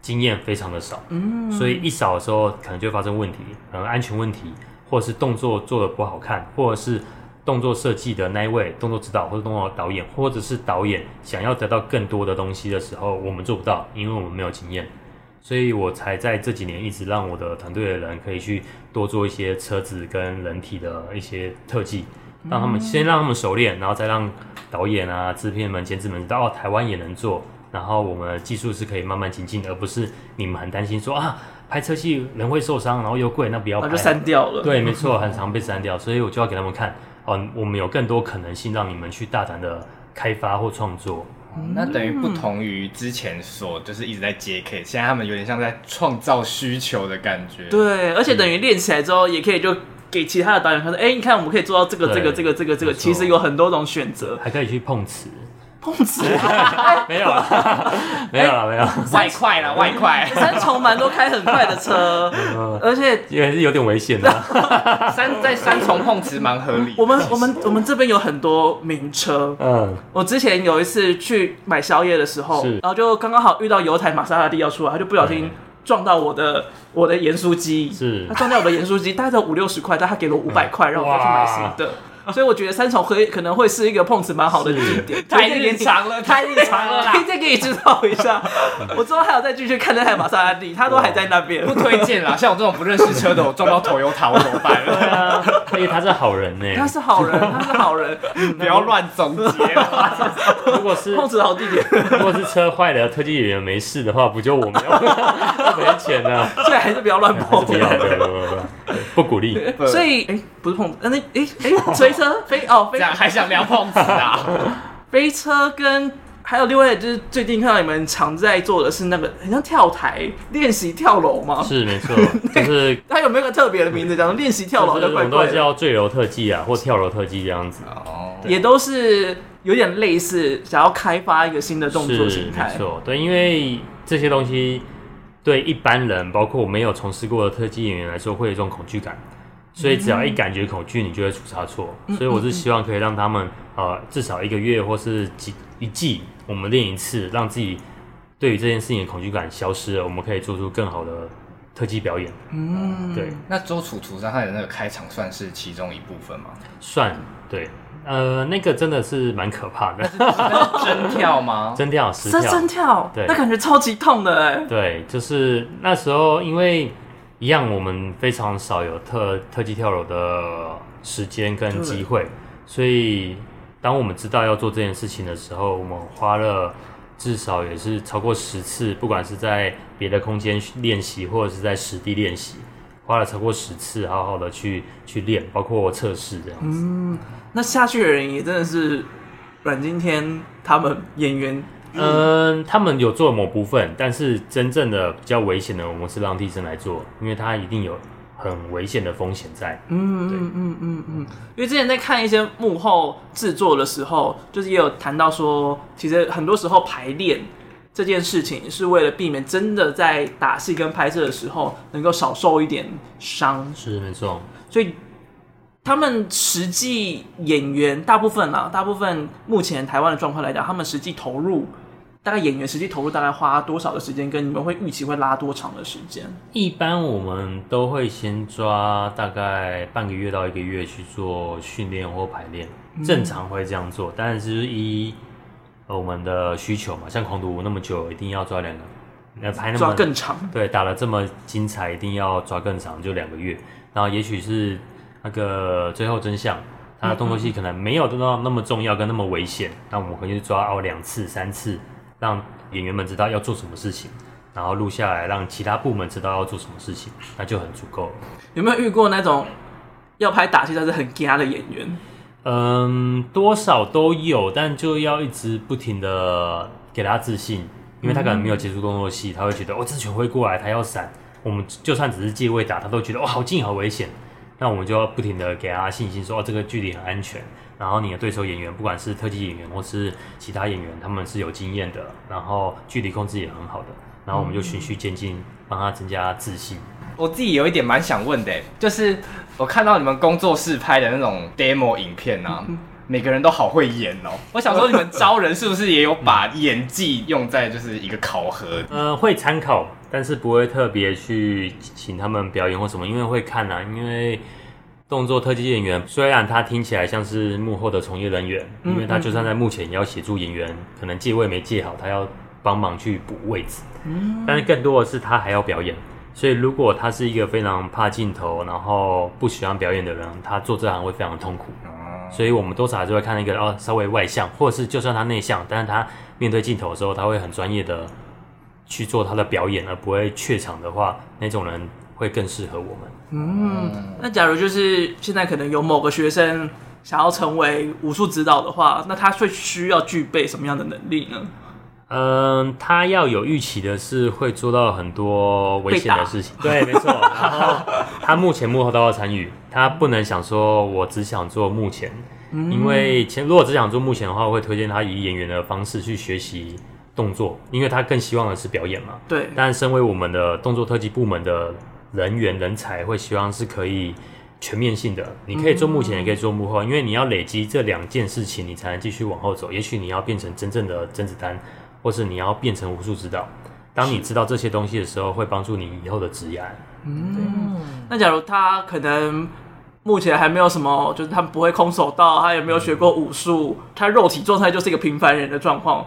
Speaker 3: 经验非常的少，嗯，所以一少的时候可能就会发生问题，可能安全问题，或者是动作做的不好看，或者是。动作设计的那一位动作指导或者动作导演，或者是导演想要得到更多的东西的时候，我们做不到，因为我们没有经验，所以我才在这几年一直让我的团队的人可以去多做一些车子跟人体的一些特技，让他们先让他们熟练，然后再让导演啊、制片们、监制们知道哦，台湾也能做，然后我们的技术是可以慢慢精进，而不是你们很担心说啊，拍车戏人会受伤，然后又贵，那不要拍，
Speaker 1: 就删掉了。
Speaker 3: 对，没错，很常被删掉，所以我就要给他们看哦，我们有更多可能性让你们去大胆的开发或创作。
Speaker 2: 嗯、那等于不同于之前所就是一直在接 case，现在他们有点像在创造需求的感觉。
Speaker 1: 对，而且等于练起来之后，也可以就给其他的导演他说，哎、欸，你看我们可以做到这个、这个、这个、这个、这个，其实有很多种选择，
Speaker 3: 还可以去碰瓷。
Speaker 1: 碰瓷？
Speaker 3: 没有了，没有了，没有。
Speaker 2: 外快了，外快。
Speaker 1: 三重蛮多开很快的车，而且
Speaker 3: 也是有点危险的。
Speaker 2: 三在三重碰瓷蛮合理。
Speaker 1: 我们我们我们这边有很多名车。嗯，我之前有一次去买宵夜的时候，然后就刚刚好遇到有台玛莎拉蒂要出来，他就不小心撞到我的我的盐酥鸡。是，他撞掉我的盐酥鸡，大概五六十块，但他给了我五百块，让我再去买新的。所以我觉得三重可以可能会是一个碰瓷蛮好的景点，
Speaker 2: 太日常了，太日常了啦！
Speaker 1: 可以再给你知道一下，我之后还有再继续看那台玛莎拉蒂，他都还在那边，
Speaker 2: 不推荐啦。像我这种不认识车的，我撞到 Toyota 我怎么办？
Speaker 3: 对啊，因 为他是好人呢，
Speaker 1: 他是好人，他是好人，
Speaker 2: 不要乱总结。
Speaker 3: 如果是
Speaker 1: 碰瓷好地点，
Speaker 3: 如果是车坏了，特技演员没事的话，不就我们要没钱了？
Speaker 1: 所以还是不要乱碰，
Speaker 3: 不要，不不不，不鼓励。
Speaker 1: 所以，哎，不是碰，那哎哎，所以。车飞哦，飞
Speaker 2: 还想聊碰瓷啊？
Speaker 1: 飞车跟还有另外就是最近看到你们常在做的是那个很像跳台练习跳楼吗？
Speaker 3: 是没错，就是
Speaker 1: 它有没有个特别的名字？叫练习跳楼，就怪怪的，
Speaker 3: 我们都叫坠楼特技啊，或跳楼特技这样子
Speaker 1: 哦，也都是有点类似，想要开发一个新的动作形态。
Speaker 3: 没错，对，因为这些东西对一般人，包括我没有从事过的特技演员来说，会有一种恐惧感。所以只要一感觉恐惧，你就会出差错。所以我是希望可以让他们呃至少一个月或是几一季，我们练一次，让自己对于这件事情的恐惧感消失了，我们可以做出更好的特技表演。
Speaker 1: 嗯，对。
Speaker 2: 那周楚除他的那个开场算是其中一部分吗？
Speaker 3: 算，对。呃，那个真的是蛮可怕的。
Speaker 2: 真跳吗？
Speaker 3: 真跳，实跳。
Speaker 1: 真跳，
Speaker 3: 对，
Speaker 1: 那感觉超级痛的哎。
Speaker 3: 对，就是那时候因为。一样，我们非常少有特特技跳楼的时间跟机会，所以当我们知道要做这件事情的时候，我们花了至少也是超过十次，不管是在别的空间练习，或者是在实地练习，花了超过十次，好好的去去练，包括测试这样子。
Speaker 1: 嗯，那下去的人也真的是阮经天他们演员。
Speaker 3: 嗯，他们有做某部分，但是真正的比较危险的，我们是让替身来做，因为他一定有很危险的风险在。
Speaker 1: 嗯嗯嗯嗯嗯。因为之前在看一些幕后制作的时候，就是也有谈到说，其实很多时候排练这件事情是为了避免真的在打戏跟拍摄的时候能够少受一点伤。
Speaker 3: 是没错。
Speaker 1: 所以他们实际演员大部分啊，大部分目前台湾的状况来讲，他们实际投入。大概演员实际投入大概花多少的时间？跟你们会预期会拉多长的时间？
Speaker 3: 一般我们都会先抓大概半个月到一个月去做训练或排练，正常会这样做。但是依我们的需求嘛，像狂赌那么久，一定要抓两个，那排那么
Speaker 1: 抓更长。
Speaker 3: 对，打了这么精彩，一定要抓更长，就两个月。然后也许是那个最后真相，他的动作戏可能没有那么那么重要跟那么危险，那我们可以抓哦两次三次。让演员们知道要做什么事情，然后录下来，让其他部门知道要做什么事情，那就很足够了。
Speaker 1: 有没有遇过那种要拍打戏但是很尬的演员？
Speaker 3: 嗯，多少都有，但就要一直不停的给他自信，因为他可能没有接触动作戏，他会觉得哦，这拳会过来，他要闪。我们就算只是借位打，他都觉得哦，好近，好危险。那我们就要不停的给他信心，说哦，这个距离很安全。然后你的对手演员，不管是特技演员或是其他演员，他们是有经验的，然后距离控制也很好的，然后我们就循序渐进，帮他增加自信。
Speaker 2: 我自己有一点蛮想问的，就是我看到你们工作室拍的那种 demo 影片啊，每个人都好会演哦。我想说，你们招人是不是也有把演技用在就是一个考核？
Speaker 3: 呃，会参考，但是不会特别去请他们表演或什么，因为会看啊，因为。动作特技演员虽然他听起来像是幕后的从业人员，因为他就算在幕前也要协助演员，可能借位没借好，他要帮忙去补位置。嗯，但是更多的是他还要表演，所以如果他是一个非常怕镜头，然后不喜欢表演的人，他做这行会非常痛苦。所以我们多少还是会看那个哦，稍微外向，或者是就算他内向，但是他面对镜头的时候，他会很专业的去做他的表演，而不会怯场的话，那种人会更适合我们。
Speaker 1: 嗯，那假如就是现在可能有某个学生想要成为武术指导的话，那他最需要具备什么样的能力呢？
Speaker 3: 嗯，他要有预期的是会做到很多危险的事情，对，没错。然后他幕前幕后都要参与，他不能想说我只想做幕前，嗯、因为前如果只想做幕前的话，我会推荐他以演员的方式去学习动作，因为他更希望的是表演嘛。
Speaker 1: 对。
Speaker 3: 但身为我们的动作特技部门的人员人才，会希望是可以全面性的，你可以做幕前，也可以做幕后，因为你要累积这两件事情，你才能继续往后走。也许你要变成真正的甄子丹。或是你要变成武术指导，当你知道这些东西的时候，会帮助你以后的职业。
Speaker 1: 嗯，那假如他可能目前还没有什么，就是他不会空手道，他也没有学过武术，他肉体状态就是一个平凡人的状况。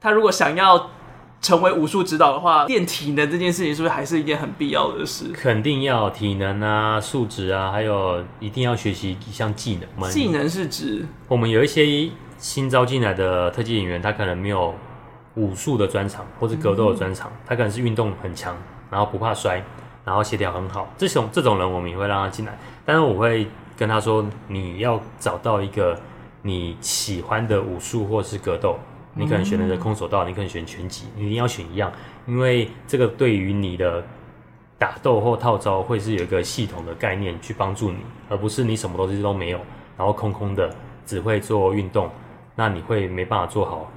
Speaker 1: 他如果想要成为武术指导的话，练体能这件事情是不是还是一件很必要的事？
Speaker 3: 肯定要体能啊、素质啊，还有一定要学习一项技能。
Speaker 1: 技能是指
Speaker 3: 我们有一些新招进来的特技演员，他可能没有。武术的专长或者格斗的专长，他可能是运动很强，然后不怕摔，然后协调很好。这种这种人我们也会让他进来，但是我会跟他说，你要找到一个你喜欢的武术或是格斗，你可能选的是空手道，你可能选拳击，你一定要选一样，因为这个对于你的打斗或套招会是有一个系统的概念去帮助你，而不是你什么东西都没有，然后空空的只会做运动，那你会没办法做好。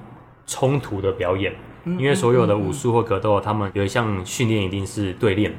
Speaker 3: 冲突的表演，因为所有的武术或格斗，他们有一项训练一定是对练。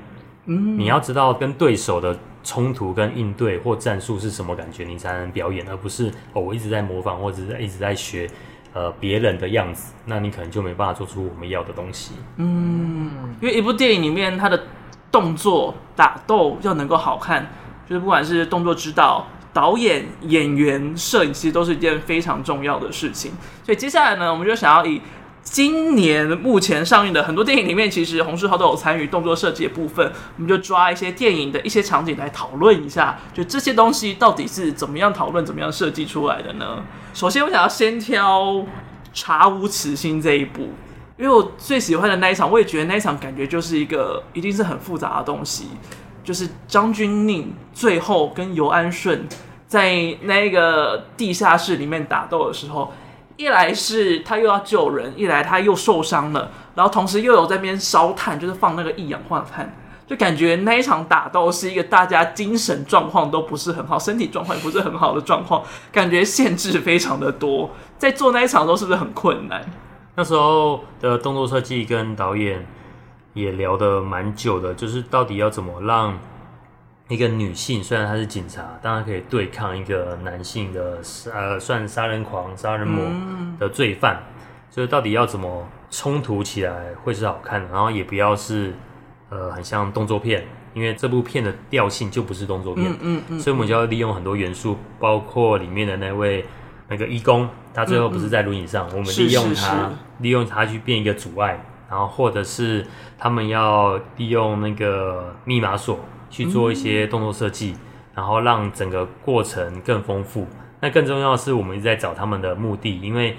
Speaker 3: 嗯，你要知道跟对手的冲突跟应对或战术是什么感觉，你才能表演，而不是哦，我一直在模仿或者是一直在学呃别人的样子，那你可能就没办法做出我们要的东西。
Speaker 1: 嗯，因为一部电影里面，它的动作打斗要能够好看，就是不管是动作指导。导演、演员、摄影其实都是一件非常重要的事情，所以接下来呢，我们就想要以今年目前上映的很多电影里面，其实洪世浩都有参与动作设计的部分，我们就抓一些电影的一些场景来讨论一下，就这些东西到底是怎么样讨论、怎么样设计出来的呢？首先，我想要先挑《查无此心》这一部，因为我最喜欢的那一场，我也觉得那一场感觉就是一个一定是很复杂的东西。就是张钧甯最后跟尤安顺在那个地下室里面打斗的时候，一来是他又要救人，一来他又受伤了，然后同时又有在边烧炭，就是放那个一氧化碳，就感觉那一场打斗是一个大家精神状况都不是很好，身体状况也不是很好的状况，感觉限制非常的多，在做那一场的时候是不是很困难？
Speaker 3: 那时候的动作设计跟导演。也聊得蛮久的，就是到底要怎么让一个女性，虽然她是警察，但她可以对抗一个男性的呃，算杀人狂、杀人魔的罪犯，就是到底要怎么冲突起来会是好看的，然后也不要是呃很像动作片，因为这部片的调性就不是动作片，嗯嗯，嗯，所以我们就要利用很多元素，包括里面的那位那个义工，他最后不是在轮椅上，我们利用他，利用他去变一个阻碍。然后，或者是他们要利用那个密码锁去做一些动作设计，嗯、然后让整个过程更丰富。那更重要的是，我们一直在找他们的目的，因为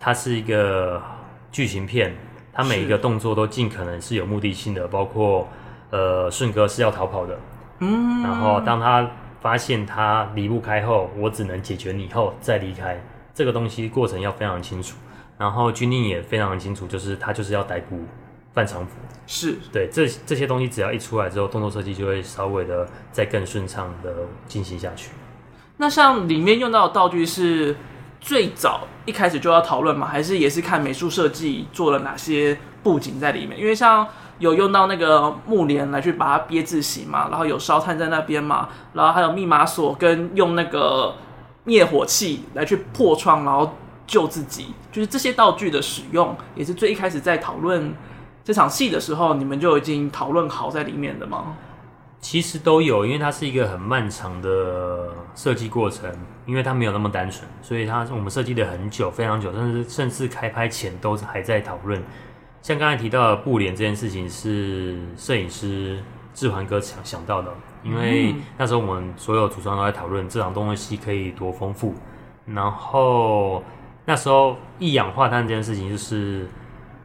Speaker 3: 它是一个剧情片，它每一个动作都尽可能是有目的性的。包括呃，顺哥是要逃跑的，嗯，然后当他发现他离不开后，我只能解决你后再离开。这个东西过程要非常清楚。然后军令也非常清楚，就是他就是要逮捕范长福，
Speaker 1: 是
Speaker 3: 对这这些东西，只要一出来之后，动作设计就会稍微的再更顺畅的进行下去。
Speaker 1: 那像里面用到的道具是最早一开始就要讨论吗？还是也是看美术设计做了哪些布景在里面？因为像有用到那个木帘来去把它憋字形嘛，然后有烧炭在那边嘛，然后还有密码锁跟用那个灭火器来去破窗，然后。救自己，就是这些道具的使用，也是最一开始在讨论这场戏的时候，你们就已经讨论好在里面的吗？
Speaker 3: 其实都有，因为它是一个很漫长的设计过程，因为它没有那么单纯，所以它我们设计了很久，非常久，甚至甚至开拍前都还在讨论。像刚才提到的布帘这件事情，是摄影师志环哥想想到的，因为那时候我们所有组装都在讨论这场动作戏可以多丰富。然后那时候一氧化碳这件事情就是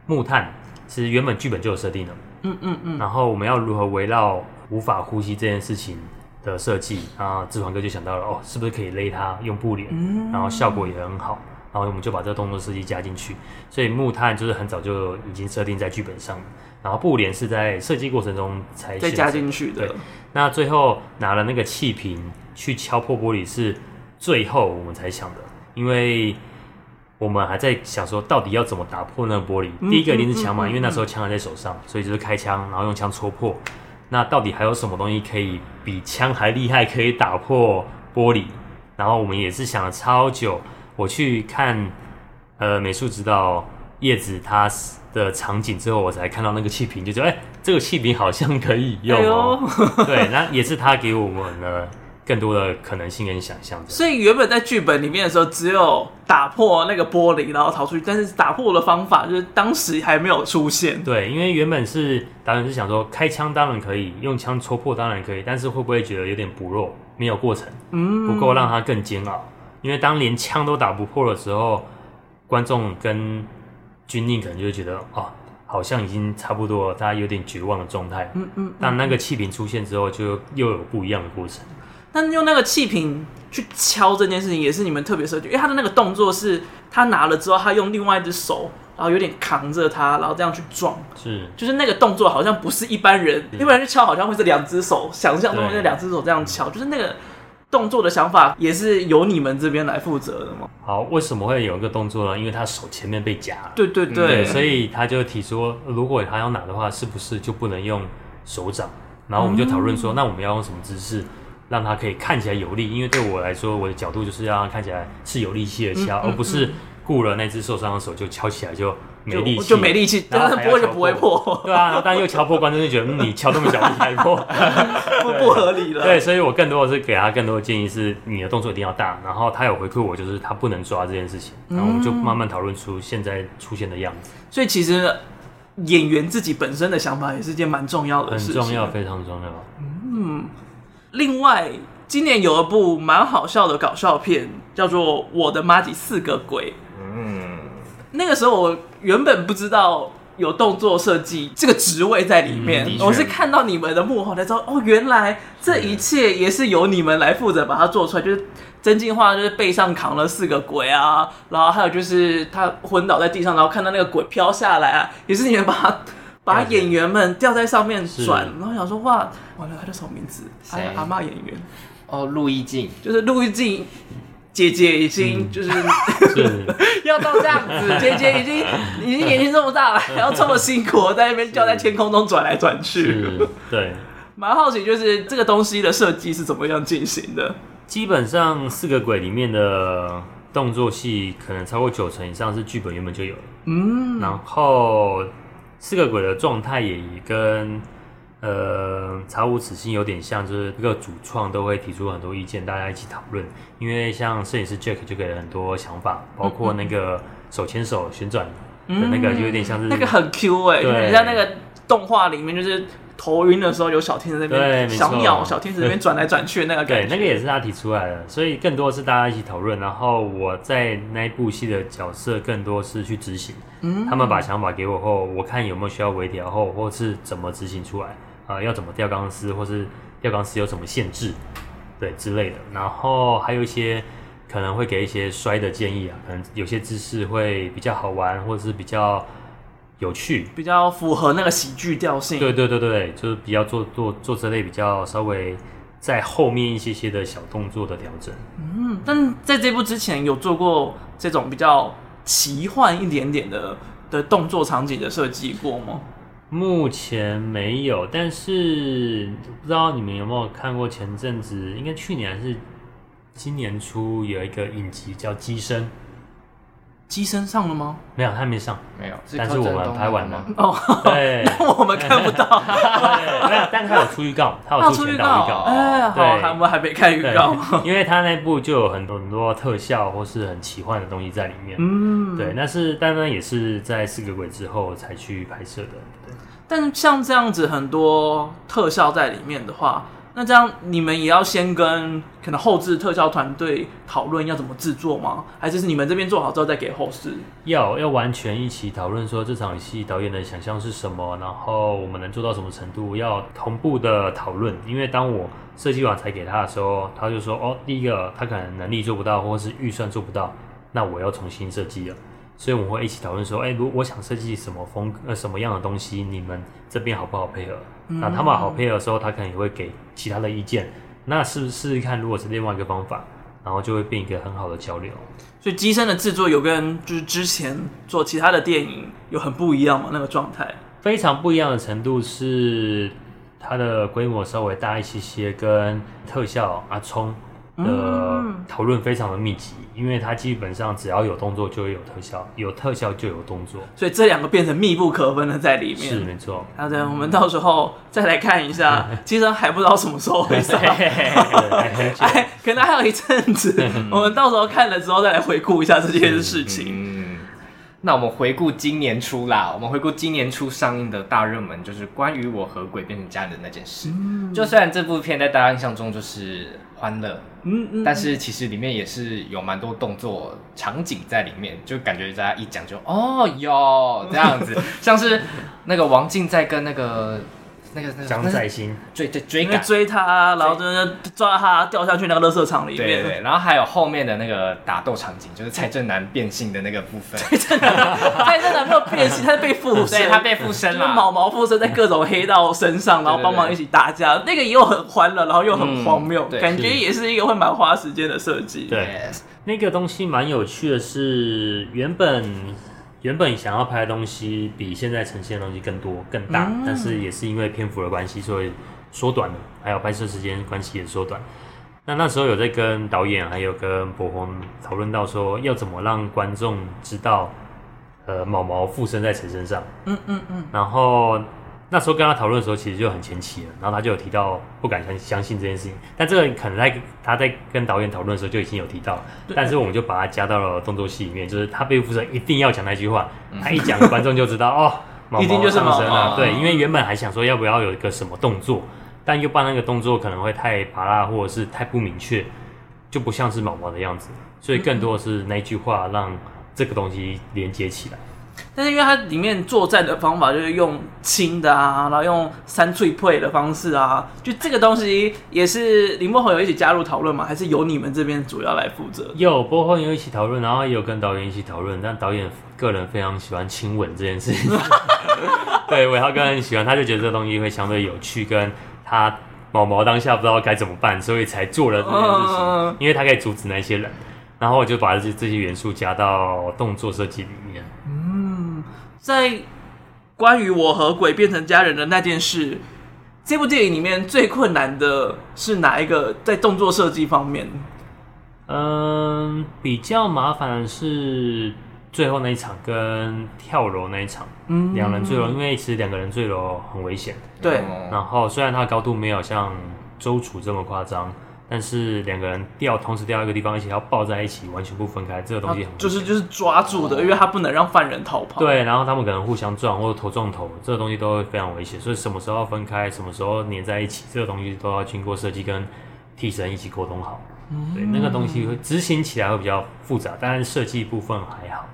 Speaker 3: 木炭，其实原本剧本就有设定的。
Speaker 1: 嗯嗯嗯。然
Speaker 3: 后我们要如何围绕无法呼吸这件事情的设计啊？志桓哥就想到了哦，是不是可以勒它用布帘，嗯、然后效果也很好。然后我们就把这个动作设计加进去。所以木炭就是很早就已经设定在剧本上，然后布帘是在设计过程中才
Speaker 1: 再加进去的。
Speaker 3: 对。那最后拿了那个气瓶去敲破玻璃是最后我们才想的，因为我们还在想说到底要怎么打破那个玻璃。嗯、第一个一定是枪嘛，嗯嗯嗯、因为那时候枪还在手上，所以就是开枪，然后用枪戳破。那到底还有什么东西可以比枪还厉害，可以打破玻璃？然后我们也是想了超久。我去看呃美术指导叶子他的场景之后，我才看到那个气瓶，就觉得哎，这个气瓶好像可以用哦。哎、呦对，那也是他给我们了更多的可能性跟想象。
Speaker 1: 所以原本在剧本里面的时候，只有打破那个玻璃，然后逃出去。但是打破的方法就是当时还没有出现。
Speaker 3: 对，因为原本是导演是想说，开枪当然可以，用枪戳破当然可以，但是会不会觉得有点薄弱，没有过程，嗯，不够让他更煎熬。因为当连枪都打不破的时候，观众跟军令可能就会觉得哦，好像已经差不多了，大家有点绝望的状态。嗯嗯。但那个气瓶出现之后，就又有不一样的过程。
Speaker 1: 但用那个气瓶去敲这件事情，也是你们特别设计，因为他的那个动作是，他拿了之后，他用另外一只手，然后有点扛着它，然后这样去撞。
Speaker 3: 是。
Speaker 1: 就是那个动作好像不是一般人，一般人去敲好像会是两只手，想象中的两只手这样敲，就是那个。动作的想法也是由你们这边来负责的吗？
Speaker 3: 好，为什么会有一个动作呢？因为他手前面被夹了。
Speaker 1: 对对对，
Speaker 3: 对，所以他就提出，如果他要拿的话，是不是就不能用手掌？然后我们就讨论说，嗯、那我们要用什么姿势，让他可以看起来有力？因为对我来说，我的角度就是要看起来是有力气的敲，嗯嗯嗯、而不是顾了那只受伤的手就敲起来就。没力气，
Speaker 1: 就没力气，真的不会就不会破。
Speaker 3: 对啊，然后但又敲破，观众就觉得你敲这么小力还破，
Speaker 1: 不不合理了。
Speaker 3: 对，所以我更多的是给他更多的建议是，你的动作一定要大。然后他有回馈我，就是他不能抓这件事情。然后我们就慢慢讨论出现在出现的样子。
Speaker 1: 所以其实演员自己本身的想法也是件蛮重要的事情，
Speaker 3: 很重要，非常重要。
Speaker 1: 嗯，另外今年有一部蛮好笑的搞笑片，叫做《我的妈吉四个鬼》。嗯，那个时候我。原本不知道有动作设计这个职位在里面，嗯、我是看到你们的幕后才知道，哦，原来这一切也是由你们来负责把它做出来。就是真进化，就是背上扛了四个鬼啊，然后还有就是他昏倒在地上，然后看到那个鬼飘下来啊，也是你们把他把演员们吊在上面转，然后想说哇，完了，他叫什么名字？谁阿妈演员
Speaker 2: 哦，陆一静，
Speaker 1: 就是陆一静。姐姐已经就 是、要到这样子，姐姐已经已经年纪这么大了，还要这么辛苦在那边吊在天空中转来转去。
Speaker 3: 对，
Speaker 1: 蛮好奇，就是这个东西的设计是怎么样进行的？
Speaker 3: 基本上四个鬼里面的动作戏，可能超过九成以上是剧本原本就有了。嗯，然后四个鬼的状态也跟。呃，查无此心有点像，就是各个主创都会提出很多意见，大家一起讨论。因为像摄影师 Jack 就给了很多想法，包括那个手牵手旋转的那个，就有点像是、嗯、
Speaker 1: 那个很 Q 哎、欸，对很像那个动画里面就是头晕的时候有小天使在那边，小鸟小天使那边转来转去的那个感觉。
Speaker 3: 对，那个也是他提出来的，所以更多是大家一起讨论。然后我在那一部戏的角色更多是去执行，嗯，他们把想法给我后，我看有没有需要微调后，或是怎么执行出来。啊、呃，要怎么吊钢丝，或是吊钢丝有什么限制，对之类的。然后还有一些可能会给一些摔的建议啊，可能有些姿势会比较好玩，或者是比较有趣，
Speaker 1: 比较符合那个喜剧调性。
Speaker 3: 对对对对，就是比较做做做这类比较稍微在后面一些些的小动作的调整。
Speaker 1: 嗯，但在这部之前有做过这种比较奇幻一点点的的动作场景的设计过吗？
Speaker 3: 目前没有，但是不知道你们有没有看过前阵子，应该去年还是今年初有一个影集叫《机身》。
Speaker 1: 机身上了吗？
Speaker 3: 没有，他没上，
Speaker 2: 没有。
Speaker 3: 但是我们拍完了。
Speaker 1: 哦，对，我们看不到。
Speaker 3: 没有，但他有出预告，他有出前导预告。
Speaker 1: 哎，好，我们还没看预告。
Speaker 3: 因为他那部就有很多很多特效或是很奇幻的东西在里面。嗯，对，那是，但呢也是在四个鬼之后才去拍摄的。对。
Speaker 1: 但像这样子很多特效在里面的话，那这样你们也要先跟可能后置特效团队讨论要怎么制作吗？还是是你们这边做好之后再给后置？
Speaker 3: 要要完全一起讨论说这场戏导演的想象是什么，然后我们能做到什么程度，要同步的讨论。因为当我设计完才给他的时候，他就说：“哦，第一个他可能能力做不到，或者是预算做不到，那我要重新设计了。”所以我们会一起讨论说：“哎，如果我想设计什么风呃什么样的东西，你们这边好不好配合？”那他们好配合的时候，他可能也会给其他的意见。那试试试看，如果是另外一个方法，然后就会变一个很好的交流。
Speaker 1: 所以机身的制作有跟就是之前做其他的电影有很不一样吗？那个状态
Speaker 3: 非常不一样的程度是它的规模稍微大一些些，跟特效阿聪的讨论非常的密集，因为它基本上只要有动作就会有特效，有特效就有动作，
Speaker 1: 所以这两个变成密不可分的在里面。
Speaker 3: 是没错。
Speaker 1: 好的，我们到时候再来看一下，其实还不知道什么时候会上，哎，可能还有一阵子，我们到时候看了之后再来回顾一下这件事情。
Speaker 2: 那我们回顾今年初啦，我们回顾今年初上映的大热门，就是关于我和鬼变成家人的那件事。嗯、就虽然这部片在大家印象中就是欢乐，嗯嗯，但是其实里面也是有蛮多动作场景在里面，就感觉大家一讲就哦哟这样子，像是那个王静在跟那个。那个那个
Speaker 3: 张载兴
Speaker 2: 追追追赶
Speaker 1: 追他，然后就抓他掉下去那个垃圾场里面。
Speaker 2: 对对，然后还有后面的那个打斗场景，就是蔡正南变性的那个部分。
Speaker 1: 蔡正南，蔡正南没有变性，他是被附身，
Speaker 2: 他被附身了，
Speaker 1: 毛毛附身在各种黑道身上，然后帮忙一起打架。那个又很欢乐，然后又很荒谬，感觉也是一个会蛮花时间的设计。
Speaker 3: 对，那个东西蛮有趣的是原本。原本想要拍的东西比现在呈现的东西更多更大，嗯、但是也是因为篇幅的关系，所以缩短了，还有拍摄时间关系也缩短。那那时候有在跟导演还有跟博宏讨论到说，要怎么让观众知道，呃，毛毛附身在谁身上？嗯嗯嗯，然后。那时候跟他讨论的时候，其实就很前期了，然后他就有提到不敢相相信这件事情，但这个可能在他在跟导演讨论的时候就已经有提到，对。但是我们就把它加到了动作戏里面，就是他被附身一定要讲那句话，他一讲观众就知道哦，毛毛
Speaker 1: 一定就是毛毛，
Speaker 3: 对，因为原本还想说要不要有一个什么动作，但又怕那个动作可能会太拔辣或者是太不明确，就不像是毛毛的样子，所以更多的是那句话让这个东西连接起来。
Speaker 1: 但是因为它里面作战的方法就是用轻的啊，然后用三脆配的方式啊，就这个东西也是林波宏有一起加入讨论吗？还是由你们这边主要来负责？
Speaker 3: 有波宏有一起讨论，然后也有跟导演一起讨论，但导演个人非常喜欢亲吻这件事情，对，韦浩哥很喜欢，他就觉得这个东西会相对有趣，跟他毛毛当下不知道该怎么办，所以才做了这件事情，嗯、因为他可以阻止那些人，然后我就把这这些元素加到动作设计里面。
Speaker 1: 在关于我和鬼变成家人的那件事，这部电影里面最困难的是哪一个？在动作设计方面，
Speaker 3: 嗯，比较麻烦的是最后那一场跟跳楼那一场，嗯，两人坠楼，因为其实两个人坠楼很危险，
Speaker 1: 对。
Speaker 3: 然后虽然它的高度没有像周楚这么夸张。但是两个人掉，同时掉一个地方，而且要抱在一起，完全不分开，这个东西很
Speaker 1: 就是就是抓住的，因为他不能让犯人逃跑。
Speaker 3: 对，然后他们可能互相撞或者头撞头，这个东西都会非常危险。所以什么时候要分开，什么时候粘在一起，这个东西都要经过设计跟替身一起沟通好。嗯，对，那个东西会执行起来会比较复杂，但是设计部分还好。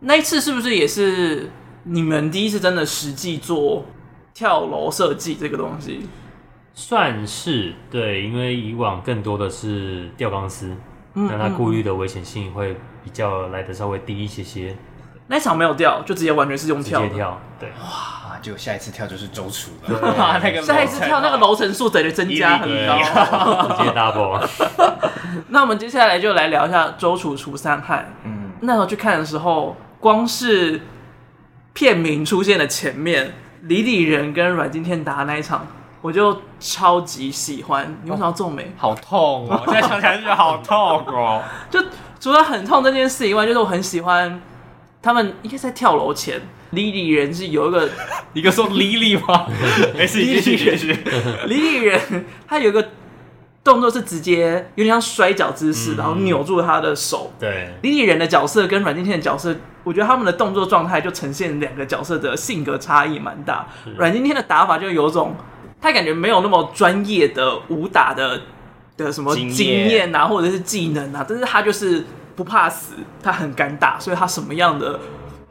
Speaker 1: 那一次是不是也是你们第一次真的实际做跳楼设计这个东西？
Speaker 3: 算是对，因为以往更多的是吊钢丝，那他顾虑的危险性会比较来的稍微低一些些。
Speaker 1: 那一场没有掉，就直接完全是用跳。
Speaker 3: 直接跳，对。
Speaker 2: 哇，就下一次跳就是周楚了。
Speaker 1: 那个 下一次跳那个楼层数等于增加很高。
Speaker 3: 直接 double。
Speaker 1: 那我们接下来就来聊一下周楚除三害。嗯，那时候去看的时候，光是片名出现的前面，李李仁跟阮经天打那一场。我就超级喜欢，你为什么要皱眉？
Speaker 2: 好痛哦！我 现在想起来就觉得好痛哦。
Speaker 1: 就除了很痛这件事以外，就是我很喜欢他们应该在跳楼前，李李人是有一个
Speaker 2: 一个说李李吗？没事，继续继续。
Speaker 1: 李李人他有一个动作是直接有点像摔跤姿势，然后扭住他的手。
Speaker 3: 对，
Speaker 1: 李李人的角色跟阮经天的角色，我觉得他们的动作状态就呈现两个角色的性格差异蛮大。阮经天的打法就有种。他感觉没有那么专业的武打的的什么经验啊，或者是技能啊，但是他就是不怕死，他很敢打，所以他什么样的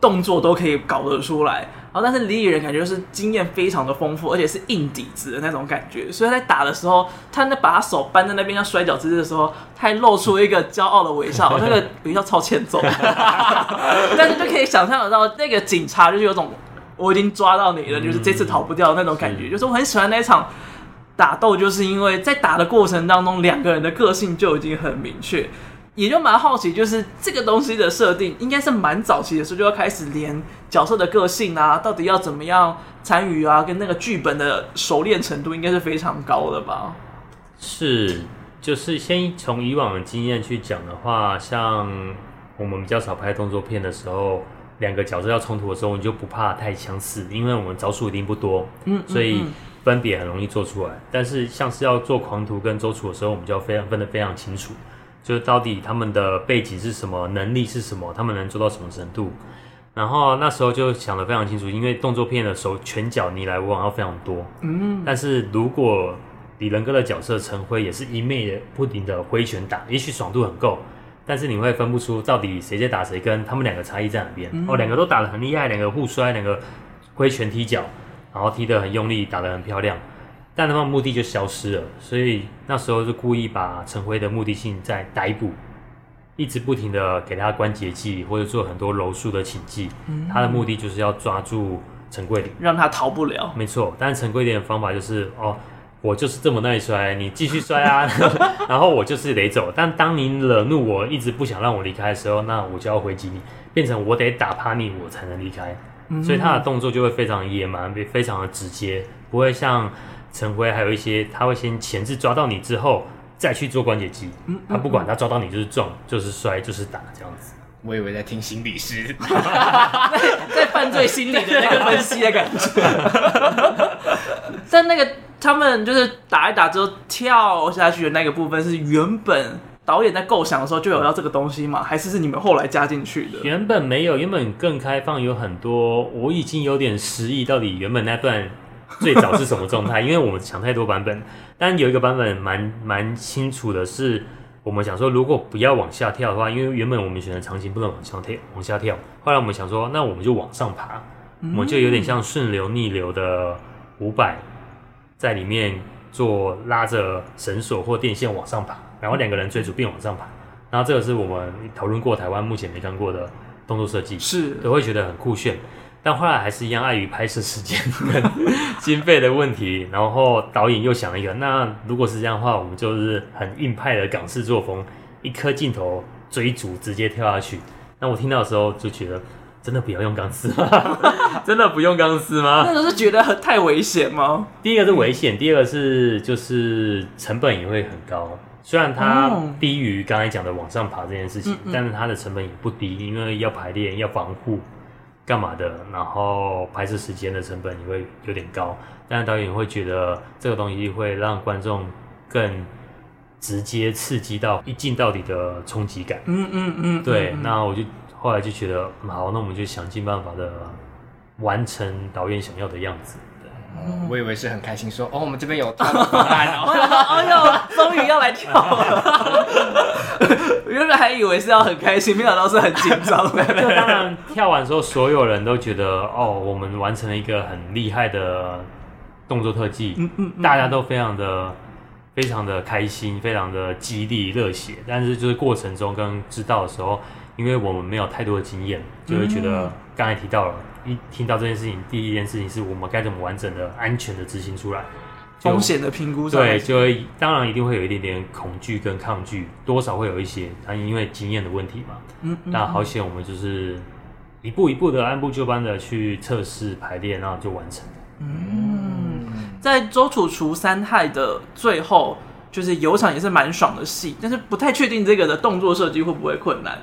Speaker 1: 动作都可以搞得出来。然后，但是李李仁感觉就是经验非常的丰富，而且是硬底子的那种感觉，所以在打的时候，他那把他手扳在那边像摔跤姿势的时候，他还露出一个骄傲的微笑，那个微笑超欠揍。但是就可以想象得到，那个警察就是有种我已经抓到你了，就是这次逃不掉的那种感觉。就是我很喜欢那一场打斗，就是因为在打的过程当中，两个人的个性就已经很明确。也就蛮好奇，就是这个东西的设定，应该是蛮早期的时候就要开始连角色的个性啊，到底要怎么样参与啊，跟那个剧本的熟练程度，应该是非常高的吧？
Speaker 3: 是，就是先从以往的经验去讲的话，像我们比较少拍动作片的时候，两个角色要冲突的时候，你就不怕太相似，因为我们招数一定不多，嗯，所以分别很容易做出来。但是像是要做狂徒跟周楚的时候，我们就要非常分得非常清楚。就是到底他们的背景是什么，能力是什么，他们能做到什么程度？然后那时候就想得非常清楚，因为动作片的时候拳脚你来我往要非常多。嗯，但是如果李仁哥的角色陈辉也是一昧的不停的挥拳打，也许爽度很够，但是你会分不出到底谁在打谁，跟他们两个差异在哪边？嗯、哦，两个都打得很厉害，两个互摔，两个挥拳踢脚，然后踢得很用力，打得很漂亮。但他们目的就消失了，所以那时候就故意把陈辉的目的性在逮捕，一直不停的给他关节技或者做很多柔术的请技，嗯、他的目的就是要抓住陈桂林，
Speaker 1: 让他逃不了。
Speaker 3: 没错，但是陈桂林的方法就是哦，我就是这么耐摔，你继续摔啊，然后我就是得走。但当你惹怒我，一直不想让我离开的时候，那我就要回击你，变成我得打趴你，我才能离开。嗯、所以他的动作就会非常野蛮，非常的直接，不会像。陈辉还有一些，他会先前置抓到你之后，再去做关节技。嗯，他不管他抓到你就是撞，就是摔，就是打这样子。
Speaker 2: 我以为在听心理师，
Speaker 1: 在犯罪心理的那个分析的感觉。但那个他们就是打一打之后跳下去的那个部分，是原本导演在构想的时候就有要这个东西吗？还是是你们后来加进去的？
Speaker 3: 原本没有，原本更开放，有很多我已经有点失忆，到底原本那段。最早是什么状态？因为我们想太多版本，但有一个版本蛮蛮清楚的是，我们想说如果不要往下跳的话，因为原本我们选的场景不能往下跳，往下跳。后来我们想说，那我们就往上爬，我们就有点像顺流逆流的伍佰，在里面做拉着绳索或电线往上爬，然后两个人追逐并往上爬。然后这个是我们讨论过台湾目前没看过的动作设计，
Speaker 1: 是
Speaker 3: 都会觉得很酷炫。但后来还是一样，碍于拍摄时间跟 经费的问题，然后导演又想了一个，那如果是这样的话，我们就是很硬派的港式作风，一颗镜头追逐直接跳下去。那我听到的时候就觉得，真的不要用钢丝吗？真的不用钢丝吗？
Speaker 1: 那个是觉得很太危险吗？
Speaker 3: 第一个是危险，第二个是就是成本也会很高。虽然它低于刚才讲的往上爬这件事情，但是它的成本也不低，因为要排练要防护。干嘛的？然后拍摄时间的成本也会有点高，但是导演会觉得这个东西会让观众更直接刺激到一镜到底的冲击感。嗯嗯嗯，对。那我就后来就觉得，好，那我们就想尽办法的完成导演想要的样子。
Speaker 2: 我以为是很开心说，说哦，我们这边有跳方案哦，
Speaker 1: 哎呦，终于要来跳了。原本还以为是要很开心，没想到是很紧张。
Speaker 3: 就当然跳完之后，所有人都觉得哦，我们完成了一个很厉害的动作特技，嗯嗯，大家都非常的非常的开心，非常的激励热血。但是就是过程中跟知道的时候，因为我们没有太多的经验，就会觉得刚才提到了。一听到这件事情，第一件事情是我们该怎么完整的、安全的执行出来，
Speaker 1: 风险的评估。
Speaker 3: 对，就会当然一定会有一点点恐惧跟抗拒，多少会有一些，但因为经验的问题嘛。嗯，那好险，我们就是一步一步的按部就班的去测试排练，然后就完成了。
Speaker 1: 嗯，在周楚除三害的最后，就是有场也是蛮爽的戏，但是不太确定这个的动作设计会不会困难。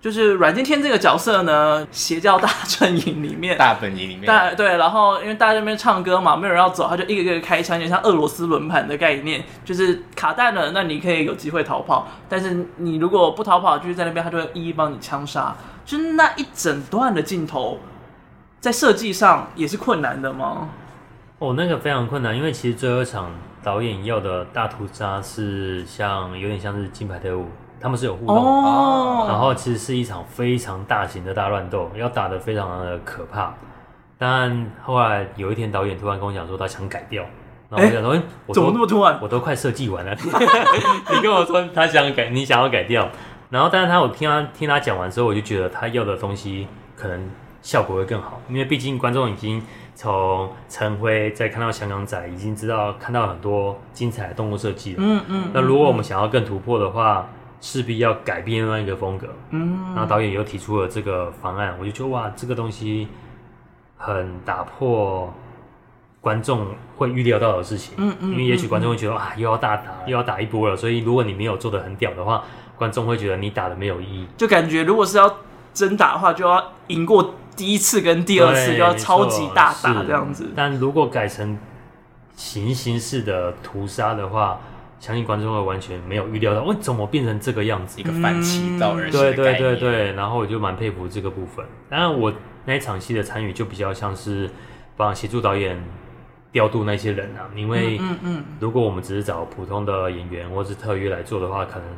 Speaker 1: 就是阮经天这个角色呢，邪教大阵营里面，
Speaker 2: 大本营里面，
Speaker 1: 大对，然后因为大家在那边唱歌嘛，没有人要走，他就一个一个开枪，就像俄罗斯轮盘的概念，就是卡弹了，那你可以有机会逃跑，但是你如果不逃跑，就是在那边，他就会一一帮你枪杀。就是那一整段的镜头，在设计上也是困难的吗？
Speaker 3: 哦，那个非常困难，因为其实最后一场导演要的大屠杀是像有点像是金牌特务，他们是有互动，
Speaker 1: 哦，
Speaker 3: 然后其实是一场非常大型的大乱斗，要打得非常的可怕。但后来有一天导演突然跟我讲说他想改掉，然后我想说，哎、欸，我
Speaker 1: 怎么那么突然？
Speaker 3: 我都快设计完了，你跟我说他想改，你想要改掉，然后但是他我听他听他讲完之后，我就觉得他要的东西可能效果会更好，因为毕竟观众已经。从陈辉再看到香港仔，已经知道看到很多精彩的动作设计了。嗯嗯。那如果我们想要更突破的话，势必要改变另外一个风格。嗯。然后导演又提出了这个方案，我就觉得哇，这个东西很打破观众会预料到的事情。嗯嗯。因为也许观众会觉得啊，又要大打，又要打一波了。所以如果你没有做的很屌的话，观众会觉得你打的没有意义。
Speaker 1: 就感觉如果是要真打的话，就要赢过。第一次跟第二次就要超级大打这样子，
Speaker 3: 但如果改成行刑式的屠杀的话，相信观众会完全没有预料到，我怎么变成这个样子？
Speaker 2: 一个反其道而行。
Speaker 3: 对对对对，然后我就蛮佩服这个部分。当然，我那一场戏的参与就比较像是帮协助导演调度那些人啊，因为嗯嗯，如果我们只是找普通的演员或是特约来做的话，可能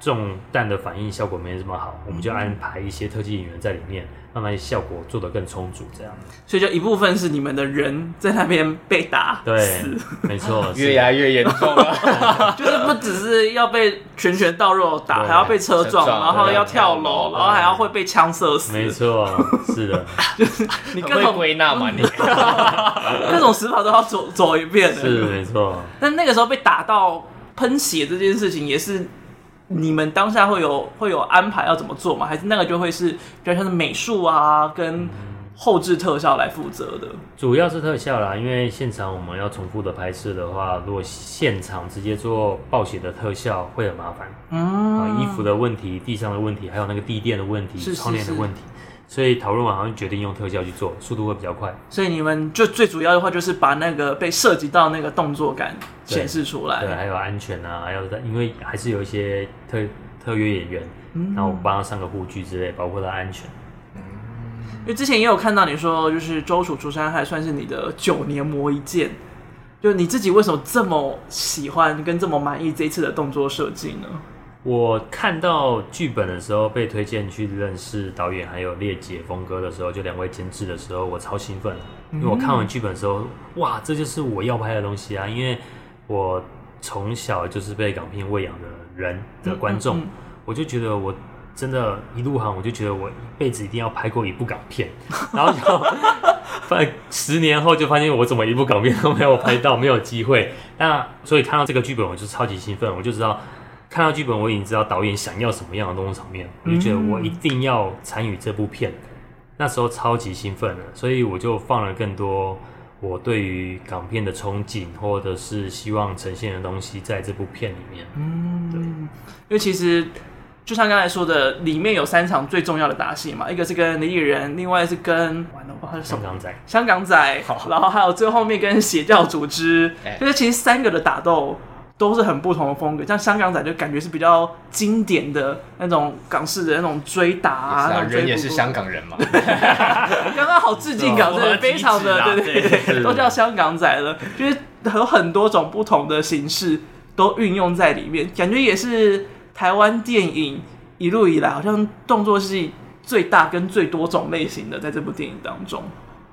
Speaker 3: 中弹的反应效果没这么好，我们就安排一些特技演员在里面。让那些效果做得更充足，这样。
Speaker 1: 所以就一部分是你们的人在那边被打，
Speaker 3: 对，没错，
Speaker 2: 越压越严重了。
Speaker 1: 就是不只是要被拳拳到肉打，还要被车撞，然后要跳楼，然后还要会被枪射死。
Speaker 3: 没错，是的，就是
Speaker 1: 你各种
Speaker 2: 归纳嘛，你
Speaker 1: 各种死法都要走走一遍。
Speaker 3: 是没错。
Speaker 1: 但那个时候被打到喷血这件事情也是。你们当下会有会有安排要怎么做吗？还是那个就会是比较像是美术啊跟后置特效来负责的？
Speaker 3: 主要是特效啦，因为现场我们要重复的拍摄的话，如果现场直接做暴血的特效会很麻烦。嗯，啊，衣服的问题、地上的问题，还有那个地垫的问题、是是是窗帘的问题。所以讨论完好像决定用特效去做，速度会比较快。
Speaker 1: 所以你们就最主要的话就是把那个被涉及到那个动作感显示出来。
Speaker 3: 对，对，还有安全啊，还有因为还是有一些特特约演员，嗯、然后我帮他上个护具之类，包括他安全。
Speaker 1: 嗯，因为之前也有看到你说，就是周处除三害算是你的九年磨一剑，就你自己为什么这么喜欢跟这么满意这一次的动作设计呢？
Speaker 3: 我看到剧本的时候，被推荐去认识导演，还有列姐、峰哥的时候，就两位监制的时候，我超兴奋。因为我看完剧本的时候，哇，这就是我要拍的东西啊！因为我从小就是被港片喂养的人的观众，嗯嗯嗯、我就觉得我真的，一入行我就觉得我一辈子一定要拍过一部港片。然后就发十年后就发现我怎么一部港片都没有拍到，没有机会。那所以看到这个剧本，我就超级兴奋，我就知道。看到剧本，我已经知道导演想要什么样的动作场面，我就觉得我一定要参与这部片。那时候超级兴奋的，所以我就放了更多我对于港片的憧憬，或者是希望呈现的东西在这部片里面。嗯，对，因
Speaker 1: 为其实就像刚才说的，里面有三场最重要的打戏嘛，一个是跟李李仁，另外是跟香港仔，香港仔，然后还有最后面跟邪教组织，欸、就是其实三个的打斗。都是很不同的风格，像香港仔就感觉是比较经典的那种港式的那种追打啊，
Speaker 2: 啊，
Speaker 1: 那种追
Speaker 2: 人也是香港人嘛，
Speaker 1: 刚刚好致敬港，对，非常的对对对，是都叫香港仔了，就是有很多种不同的形式都运用在里面，感觉也是台湾电影一路以来好像动作戏最大跟最多种类型的，在这部电影当中。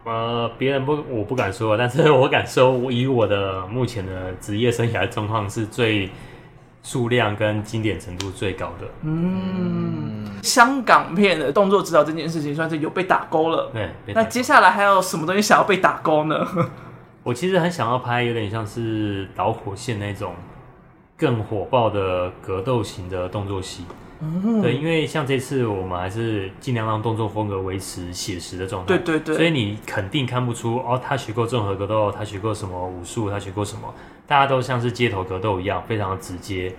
Speaker 3: 呃，别人不，我不敢说，但是我敢说，我以我的目前的职业生涯状况，是最数量跟经典程度最高的。
Speaker 1: 嗯，香港片的动作指导这件事情，算是有被打勾了。
Speaker 3: 对，
Speaker 1: 那接下来还有什么东西想要被打勾呢？
Speaker 3: 我其实很想要拍，有点像是导火线那种更火爆的格斗型的动作戏。嗯、对，因为像这次我们还是尽量让动作风格维持写实的状态，
Speaker 1: 对对对，
Speaker 3: 所以你肯定看不出哦，他学过综合格斗，他学过什么武术，他学过什么，大家都像是街头格斗一样，非常的直接，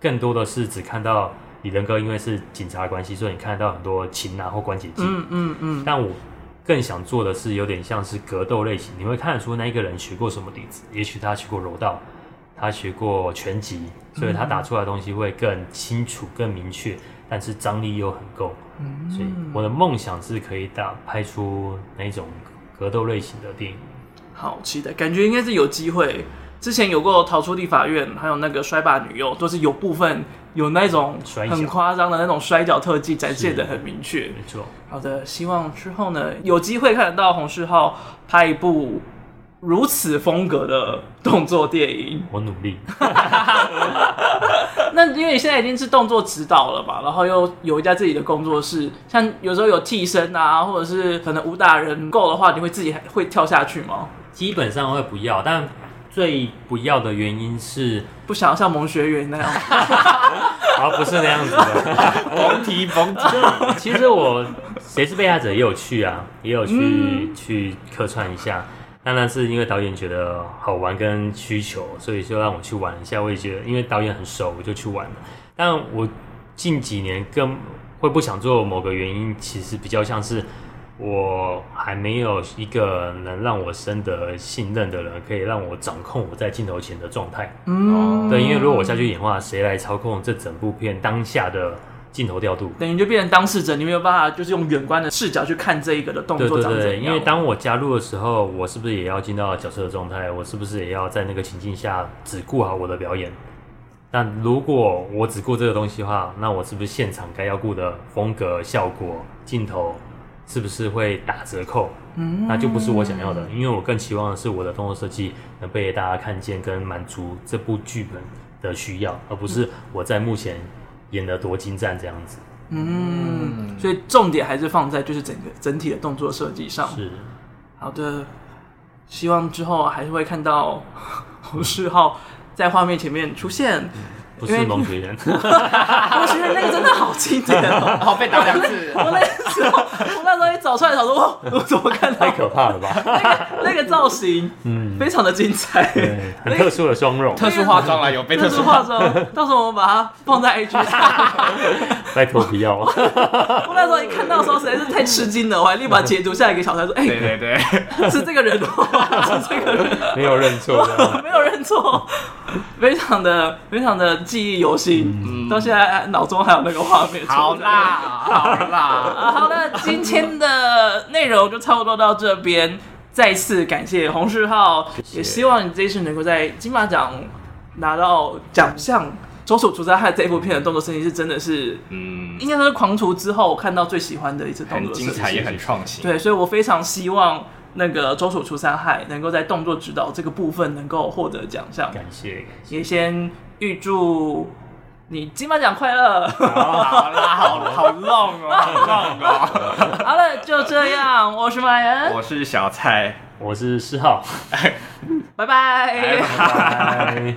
Speaker 3: 更多的是只看到李仁哥因为是警察关系，所以你看得到很多擒拿或关节技，嗯嗯嗯，但我更想做的是有点像是格斗类型，你会看得出那一个人学过什么底子，也许他学过柔道。他学过拳击，所以他打出来的东西会更清楚、更明确，但是张力又很够。嗯，所以我的梦想是可以打拍出那种格斗类型的电影。
Speaker 1: 好期待，感觉应该是有机会。之前有过逃出立法院，还有那个摔把女优，都是有部分有那种很夸张的那种摔角特技展现的很明确。
Speaker 3: 没错。
Speaker 1: 好的，希望之后呢有机会看得到洪世浩拍一部如此风格的动作电影。
Speaker 3: 我努力。
Speaker 1: 那因为你现在已经是动作指导了嘛，然后又有一家自己的工作室，像有时候有替身啊，或者是可能武打人够的话，你会自己会跳下去吗？
Speaker 3: 基本上会不要，但。最不要的原因是
Speaker 1: 不想要像萌学园那样，
Speaker 3: 而 不是那样子的。
Speaker 2: 甭提甭提。
Speaker 3: 其实我谁是被害者也有去啊，也有去、嗯、去客串一下。当然是因为导演觉得好玩跟需求，所以就让我去玩一下。我也觉得，因为导演很熟，我就去玩了。但我近几年更会不想做某个原因，其实比较像是。我还没有一个能让我深得信任的人，可以让我掌控我在镜头前的状态。嗯，对，因为如果我下去演话，谁来操控这整部片当下的镜头调度？等于
Speaker 1: 就变成当事者，你没有办法就是用远观的视角去看这一个的动作。
Speaker 3: 对对对，因为当我加入的时候，我是不是也要进到角色的状态？我是不是也要在那个情境下只顾好我的表演？但如果我只顾这个东西的话，那我是不是现场该要顾的风格、效果、镜头？是不是会打折扣？嗯，那就不是我想要的，因为我更期望的是我的动作设计能被大家看见，跟满足这部剧本的需要，而不是我在目前演得多精湛这样子。
Speaker 1: 嗯，所以重点还是放在就是整个整体的动作设计上。
Speaker 3: 是，
Speaker 1: 好的，希望之后还是会看到 洪世浩在画面前面出现。
Speaker 3: 嗯不是龙学人，
Speaker 1: 龙学人那个真的好经典哦，
Speaker 2: 好被打两次。
Speaker 1: 我那时候，我那时候一找出来，想说，我怎么看
Speaker 3: 太可怕了吧？
Speaker 1: 那个那个造型，嗯，非常的精彩，
Speaker 3: 很特殊的妆容，
Speaker 2: 特殊化妆啊，有被特殊
Speaker 1: 化。妆。到时候我们把它放在 IG 上，
Speaker 3: 拜托不要。
Speaker 1: 我那时候一看到的时候实在是太吃惊了，我还立马截图下一个小台说，哎，
Speaker 2: 对对对，
Speaker 1: 是这个人哦，是这个人，
Speaker 3: 没有认错，
Speaker 1: 没有认错，非常的非常的。记忆犹新，嗯、到现在脑中还有那个画面。
Speaker 2: 好啦，好啦，
Speaker 1: 好了，今天的内容就差不多到这边。再次感谢洪世浩，也希望你这一次能够在金马奖拿到奖项。《周处除三害》这一部片的动作设计是真的是，嗯，应该说是狂徒之后我看到最喜欢的一次动作设计，
Speaker 2: 精彩也很创新。
Speaker 1: 对，所以我非常希望那个《周处除三害》能够在动作指导这个部分能够获得奖项。
Speaker 3: 感谢，
Speaker 1: 也先。预祝你金马奖快乐！
Speaker 2: 好啦，好好 long 哦，好 long 哦。
Speaker 1: 好了，就这样。我是马恩，
Speaker 2: 我是小蔡，
Speaker 3: 我是四号。
Speaker 1: 拜拜，拜拜。